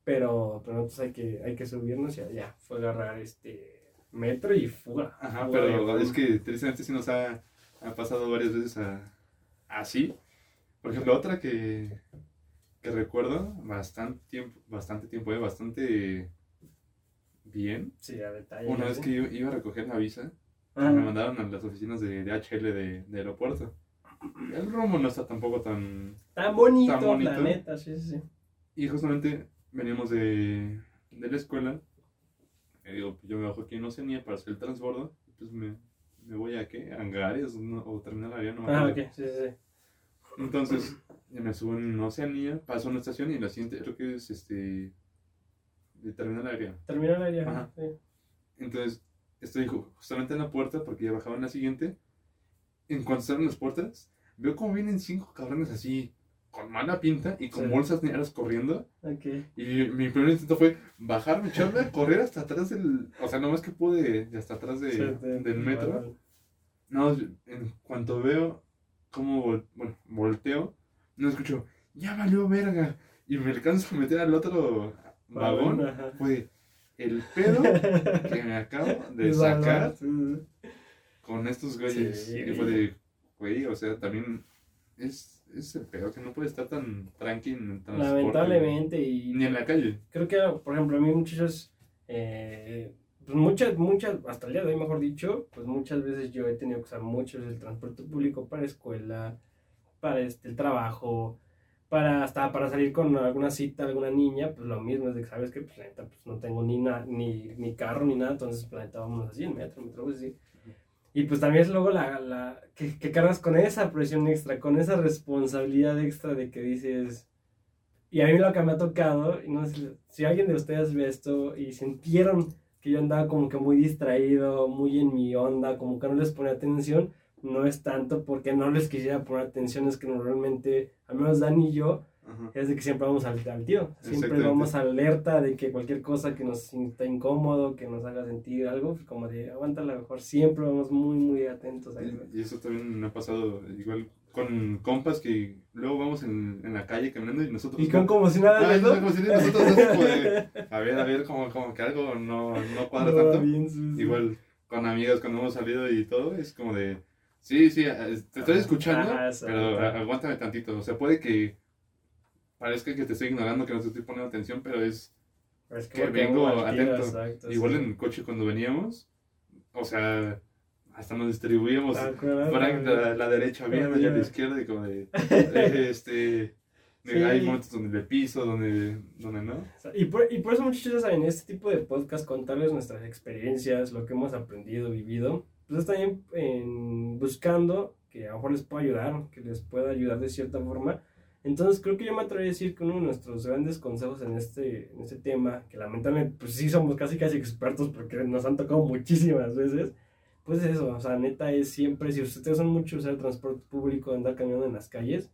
Pero, pero nosotros hay que, hay que subirnos y ya, fue agarrar este metro y fuga. Ajá, Fuga de pero es que tristemente sí nos ha, ha pasado varias veces a- así. Por ejemplo, otra que, que recuerdo bastante tiempo, bastante tiempo, eh, bastante bien. Sí, a detalle. Una vez que iba, iba a recoger la visa, Ah, me mandaron a las oficinas de DHL de, de aeropuerto. El rumbo no está tampoco tan... Tan bonito, tan bonito. la neta, sí, sí, sí. Y justamente veníamos de, de la escuela. Y digo, pues yo me bajo aquí en Oceanía para hacer el transbordo. y Pues me, me voy a qué? ¿A Hangares no? o terminal avión, no me Ah, ok, sí, sí, sí. Entonces, me subo en Oceanía, paso a una estación y la siguiente creo que es este. de terminal aéreo. Terminó la idea. Ajá. sí. Entonces, estoy ju- justamente en la puerta porque ya bajaba en la siguiente. En cuanto están las puertas, veo como vienen cinco cabrones así, con mala pinta y con Sí. bolsas negras corriendo. Ok. Y mi primer intento fue bajarme, echarme a correr hasta atrás del. O sea, no más que pude, de hasta atrás de- Sí, te- del metro. No, en cuanto veo cómo vol- bueno, volteo, no escucho, ya valió verga. Y me alcanzo a meter al otro vagón. Fue el pedo que me acabo de sacar con estos güeyes. Sí. Y fue de, güey, o sea, también es, es el pedo que no puede estar tan tranqui en el transporte. Lamentablemente y Ni en la calle. creo que, por ejemplo, a mí muchachos, eh, pues muchas, muchas, hasta el día de hoy, mejor dicho, pues muchas veces yo he tenido que usar mucho el transporte público para escuela, para este, el trabajo, para hasta para salir con alguna cita, alguna niña, pues lo mismo, es de que sabes que, pues la neta, pues no tengo ni, na- ni, ni carro ni nada, entonces, pues la neta, vámonos así en metro, metrobús, así. Y pues también es luego la, la que, que cargas con esa presión extra, con esa responsabilidad extra de que dices, y a mí lo que me ha tocado, y no sé si- alguien de ustedes ve esto y sintieron que yo andaba como que muy distraído, muy en mi onda, como que no les ponía atención, no es tanto porque no les quisiera poner atención, es que normalmente, al menos Dani y yo, Ajá. es de que siempre vamos al, al tiro, siempre vamos alerta de que cualquier cosa que nos sienta incómodo, que nos haga sentir algo, pues como de aguanta la mejor, siempre vamos muy, muy atentos ahí. Y eso también me ha pasado igual con compas que luego vamos en, en la calle caminando y nosotros... Y con como si nada, Ay, ¿no? como si nosotros de, a ver, a ver, como, como que algo no, no cuadra No, tanto. bien, sí, sí. Igual con amigas cuando hemos salido y todo, es como de, sí, sí, te estoy escuchando, Ajá, exacto. pero a- aguántame tantito. O sea, puede que parezca que te estoy ignorando, que no te estoy poniendo atención, pero es Es que vengo atento. exacto, igual sí. en el coche cuando veníamos, o sea, hasta nos distribuíamos. Ah, Frank la, la derecha viendo, yo a la izquierda y como de, eh, este, Sí. hay momentos donde le piso, donde, donde no. Y por, y por eso muchachos saben, este tipo de podcast, contarles nuestras experiencias, lo que hemos aprendido, vivido, pues es también en buscando que a lo mejor les pueda ayudar, que les pueda ayudar de cierta forma. Entonces creo que yo me atrevería a decir que uno de nuestros grandes consejos en este, en este tema, que lamentablemente pues sí somos casi casi expertos porque nos han tocado muchísimas veces, pues es eso, o sea, neta es siempre, si ustedes son mucho usar el transporte público, andar caminando en las calles,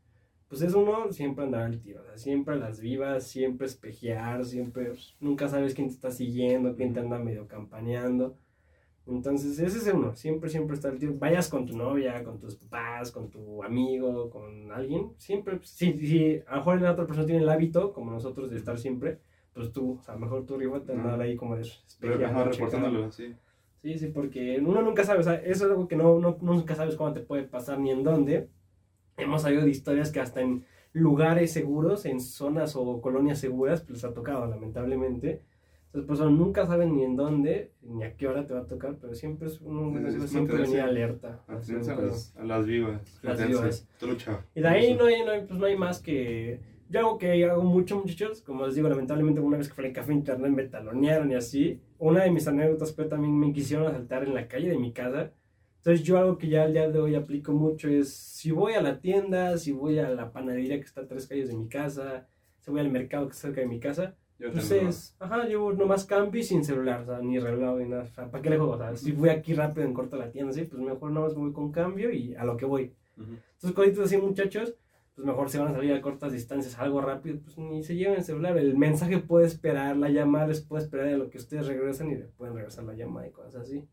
pues es uno siempre andar al tiro, o sea, siempre a las vivas, siempre espejear, siempre, pues, nunca sabes quién te está siguiendo, quién te anda medio campaneando. Entonces, ese es uno. Siempre, siempre está el tío. Vayas con tu novia, con tus papás, con tu amigo, con alguien. Siempre, si, si a lo mejor la otra persona tiene el hábito, como nosotros, de estar siempre, pues tú, o sea, a lo mejor tú arriba te andar ahí como de reportándolo, sí. Sí, sí, porque uno nunca sabe, o sea, eso es algo que no, no, nunca sabes cuándo te puede pasar ni en dónde. Hemos sabido de historias que hasta en lugares seguros, en zonas o colonias seguras, pues les ha tocado, lamentablemente. Entonces, pues nunca saben ni en dónde, ni a qué hora te va a tocar, pero siempre es sí, es siempre venir alerta. Mantenerse a las, a las vivas. Las vivas. Trucha. Y de ahí no hay, no hay- pues no hay más que... Yo hago que hago mucho, muchachos. Como les digo, lamentablemente una vez que fui al café internet me talonearon y así. Una de mis anécdotas fue también me quisieron asaltar en la calle de mi casa. Entonces yo algo que ya al día de hoy aplico mucho es si voy a la tienda, si voy a la panadería que está a tres calles de mi casa, si voy al mercado que está cerca de mi casa, Yo pues tengo- es, ajá, llevo nomás cambio y sin celular, o sea, ni reloj ni nada. O sea, ¿para qué le juego? O sea, si voy aquí rápido en corto la tienda, sí, pues mejor nomás voy con cambio y a lo que voy. Ujú. Entonces, cositas así, muchachos, pues mejor se van a salir a cortas distancias, algo rápido, pues ni se lleven el celular. El mensaje puede esperar, la llamada les puede esperar a lo que ustedes regresan y le pueden regresar la llamada y cosas así.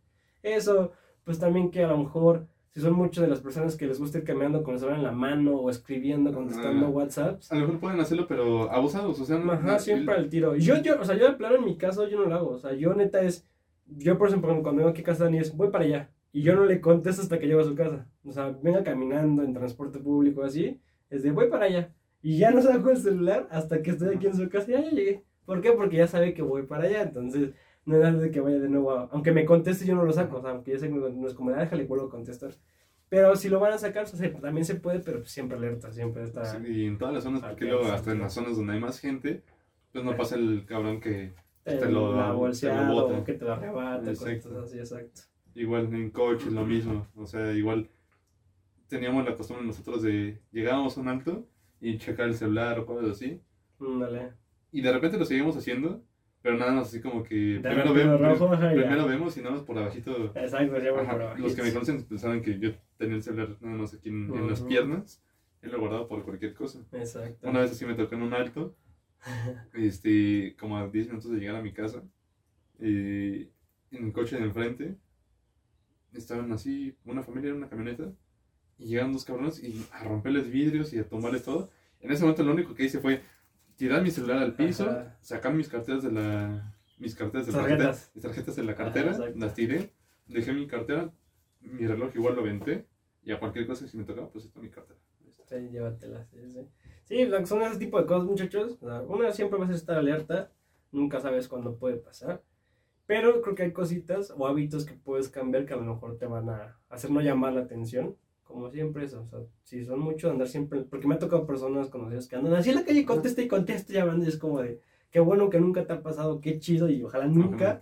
Eso, pues también que a lo mejor, si son muchas de las personas que les gusta ir caminando con el celular en la mano o escribiendo, contestando Ah. WhatsApps, A lo mejor pueden hacerlo, pero abusados, o sea, no. Ajá, siempre al tiro. Y yo, yo, o sea, yo de plano en mi caso, yo no lo hago. O sea, yo neta es, yo por ejemplo, cuando vengo aquí a casa Dani es, voy para allá. Y yo no le contesto hasta que llego a su casa. O sea, venga caminando en transporte público así, es de, voy para allá. Y ya no saco el celular hasta que estoy aquí en su casa y ya, ya llegué. ¿Por qué? Porque ya sabe que voy para allá. Entonces, no es de que vaya de nuevo a... Aunque me conteste, yo no lo saco. O sea, aunque ya sé que no es como, "Ah, déjale, vuelvo a contestar. Pero si lo van a sacar, o sea, también se puede, pero pues siempre alerta, siempre está... Sí, y en todas las zonas, porque luego hasta en las zonas donde hay más gente, pues no pasa el cabrón que te te lo- la te lo bota. o que te lo arrebata, Exacto. cosas así, exacto. igual en coches lo mismo, o sea, igual teníamos la costumbre nosotros de llegábamos a un alto y checar el celular o cosas así, Dale. y de repente lo seguimos haciendo, pero nada más así como que primero, vemos, rojo, primero vemos y nada más por abajito, Exacto, ya ajá, por los que me conocen pensaban que yo tenía el celular nada más aquí en, en las piernas, y lo guardaba por cualquier cosa. Exacto. Una vez así me tocó en un alto, este, como a 10 minutos de llegar a mi casa, eh, en el coche de enfrente, estaban así, una familia en una camioneta, y llegaron dos cabrones y a romperles vidrios y a tumbarles todo. En ese momento lo único que hice fue tirar mi celular al piso, Ajá. sacar mis carteras de la... Mis carteras de la Tarjetas. cartera, mis tarjetas de la cartera, Ajá, las tiré, dejé mi cartera, mi reloj igual lo venté, y a cualquier cosa que si me tocaba, pues está mi cartera. Sí, llévatela, sí, sí. Son ese tipo de cosas, muchachos. Una siempre vas a estar alerta, nunca sabes cuándo puede pasar. Pero creo que hay cositas o hábitos que puedes cambiar que a lo mejor te van a hacer no llamar la atención. Como siempre eso, o sea, si son muchos andar siempre, porque me ha tocado personas conocidas que andan así en la calle, contesta y contesta llamando y es como de, qué bueno que nunca te ha pasado, qué chido y ojalá nunca.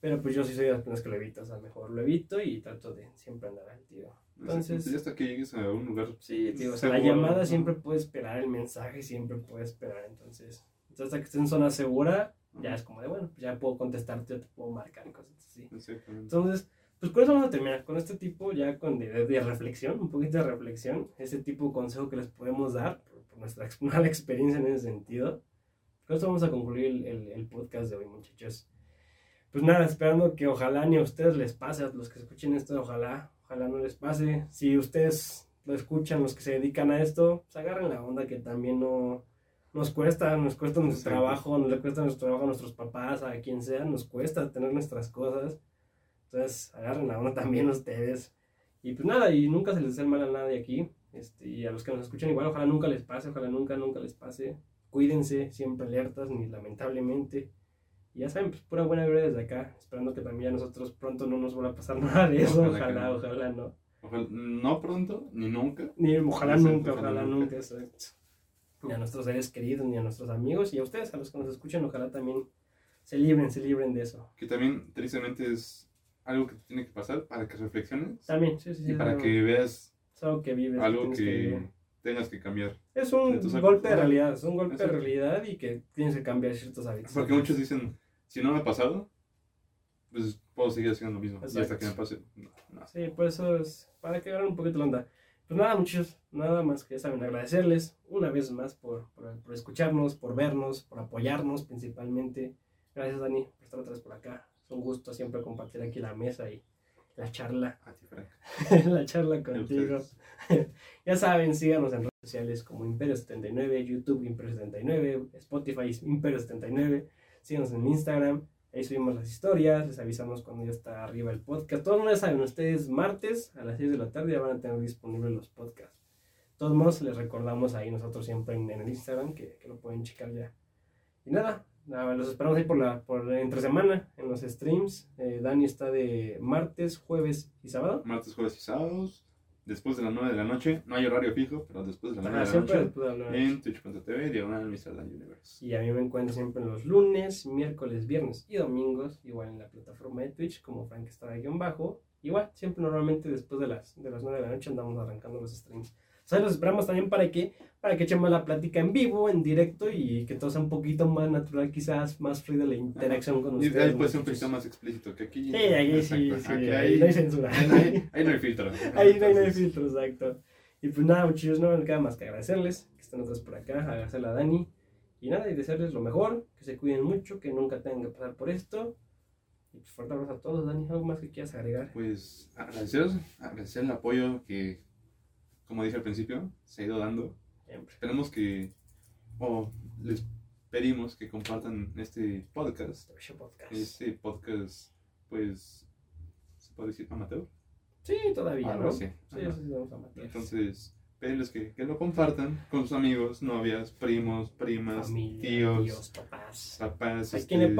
Pero pues yo sí soy de las personas que lo evito, o sea, mejor lo evito y trato de siempre andar al tiro. Entonces- ya hasta que llegues a un lugar Sí, tío, o sea, la llamada ¿no? siempre puede esperar, el mensaje siempre puede esperar, entonces, hasta que estés en zona segura, ya es como de, bueno, pues ya puedo contestarte, ya te puedo marcar y cosas así. Entonces, pues con eso vamos a terminar, con este tipo ya con de, de- reflexión, un poquito de reflexión, ese tipo de consejo que les podemos dar por, por nuestra mala experiencia en ese sentido. Con esto vamos a concluir el, el- el podcast de hoy, muchachos. Pues nada, esperando que ojalá ni a ustedes les pase, a los que escuchen esto, ojalá, ojalá no les pase. Si ustedes lo escuchan, los que se dedican a esto, pues agarren la onda que también no nos cuesta, nos cuesta nuestro trabajo, nos le cuesta nuestro trabajo a nuestros papás, a quien sea, nos cuesta tener nuestras cosas. Entonces, agarren la onda también ustedes. Y pues nada, y nunca se les el mal a nadie aquí. Este, y a los que nos escuchan igual, ojalá nunca les pase, ojalá nunca, nunca les pase. Cuídense, siempre alertas, ni lamentablemente. Y ya saben, pues pura buena vibra desde acá. Esperando que también a nosotros pronto no nos vuelva a pasar nada de eso. Ojalá Ojalá, no. ojalá no. Ojalá- no pronto, ni nunca. Ni, ojalá Exacto, nunca, ojalá ojalá nunca. nunca, exacto. Ni a nuestros seres queridos, ni a nuestros amigos, y a ustedes, a los que nos escuchan, ojalá también se libren, se libren de eso. Que también, tristemente, es algo que tiene que pasar para que reflexiones También, sí, sí, y para algo- que veas algo que vives. algo que vivir. tengas que cambiar. Es un de golpe de realidad, es un golpe de Exacto. realidad y que tienes que cambiar ciertos hábitos. Porque muchos dicen, si no me ha pasado, pues puedo seguir haciendo lo mismo. Y hasta que me pase, no, no. Sí, por eso es para que agarren un poquito la onda. Pues nada, muchachos, nada más que ya saben, agradecerles una vez más por, por, por escucharnos, por vernos, por apoyarnos principalmente. Gracias, Dani, por estar otra vez por acá. Es un gusto siempre compartir aquí la mesa y la charla. A ti, Frank. la charla contigo. ya saben, síganos en redes sociales como Imperio79, YouTube Imperio79, Spotify Imperio79. Síganos en Instagram. Ahí subimos las historias, les avisamos cuando ya está arriba el podcast. Todos ya saben, ustedes martes a las 6 de la tarde ya van a tener disponibles los podcasts. De todos modos, les recordamos ahí nosotros siempre en, en el Instagram que, que lo pueden checar ya. Y nada, los esperamos ahí por la por entre semana en los streams. Eh, Dani está de martes, jueves y sábado. Martes, jueves y sábados. Después de las 9 de la noche. No hay horario fijo, pero después de las 9 Ajá, de la noche. después de la noche. En twitch.tv, diagonal Mr. Dan Universe. Y a mí me encuentro siempre en los lunes, miércoles, viernes y domingos, igual en la plataforma de Twitch, como Frank está ahí en bajo. Igual, siempre normalmente después de las, de las 9 de la noche andamos arrancando los streams. O sea, los esperamos también para que, para que echemos la plática en vivo, en directo y que todo sea un poquito más natural, quizás más fluida la interacción con Y ustedes. ahí puede ser un poquito más explícito que aquí. Sí, ahí sí, sí, Aquí, ahí no hay censura. ahí no hay- ahí no hay filtro. Ahí no hay, no hay Entonces, filtro, exacto. Y pues nada, muchachos, no me queda más que agradecerles que estén otros por acá, agradecerle a Dani. Y nada, y desearles lo mejor, que se cuiden mucho, que nunca tengan que pasar por esto. Y pues fuerte abrazo a todos, Dani. ¿Algo más que quieras agregar? Pues agradecer, agradecer el apoyo que, como dije al principio, se ha ido dando. Siempre. Esperemos que, o les pedimos que compartan este podcast. Este podcast. Este podcast, pues, ¿se puede decir amateur? Sí, todavía, Algo ¿no? Sí, sí. Entonces, pedirles que, que lo compartan con sus amigos, novias, primos, primas, Familia, tíos, tíos, papás. papás. Este, le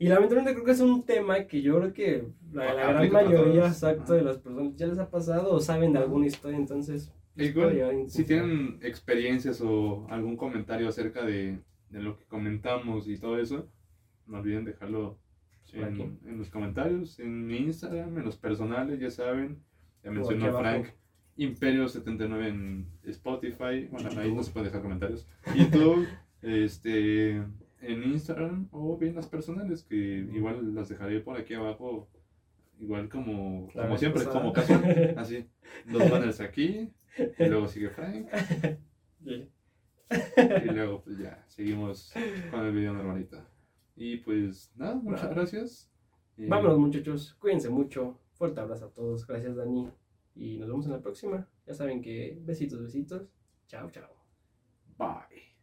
Y lamentablemente creo que es un tema que yo creo que la, la gran mayoría exacto de las personas ya les ha pasado o saben de alguna historia, entonces... Igual, si tienen experiencias o algún comentario acerca de, de lo que comentamos y todo eso, no olviden dejarlo en, en los comentarios, en mi Instagram, en los personales, ya saben. Ya mencionó aquí abajo. Frank. Imperio79 en Spotify. Bueno, ahí no se puede dejar comentarios. YouTube, este, en Instagram o bien las personales, que igual las dejaré por aquí abajo. Igual como, como siempre, como casual. Así. Los banners aquí. Y luego sigue Frank. Sí. Y luego pues ya seguimos con el video normalito. Y pues nada, muchas Nada. gracias. Vámonos muchachos, cuídense mucho. Fuerte abrazo a todos. Gracias Dani. Y nos vemos en la próxima. Ya saben que besitos, besitos. Chao, chao. Bye.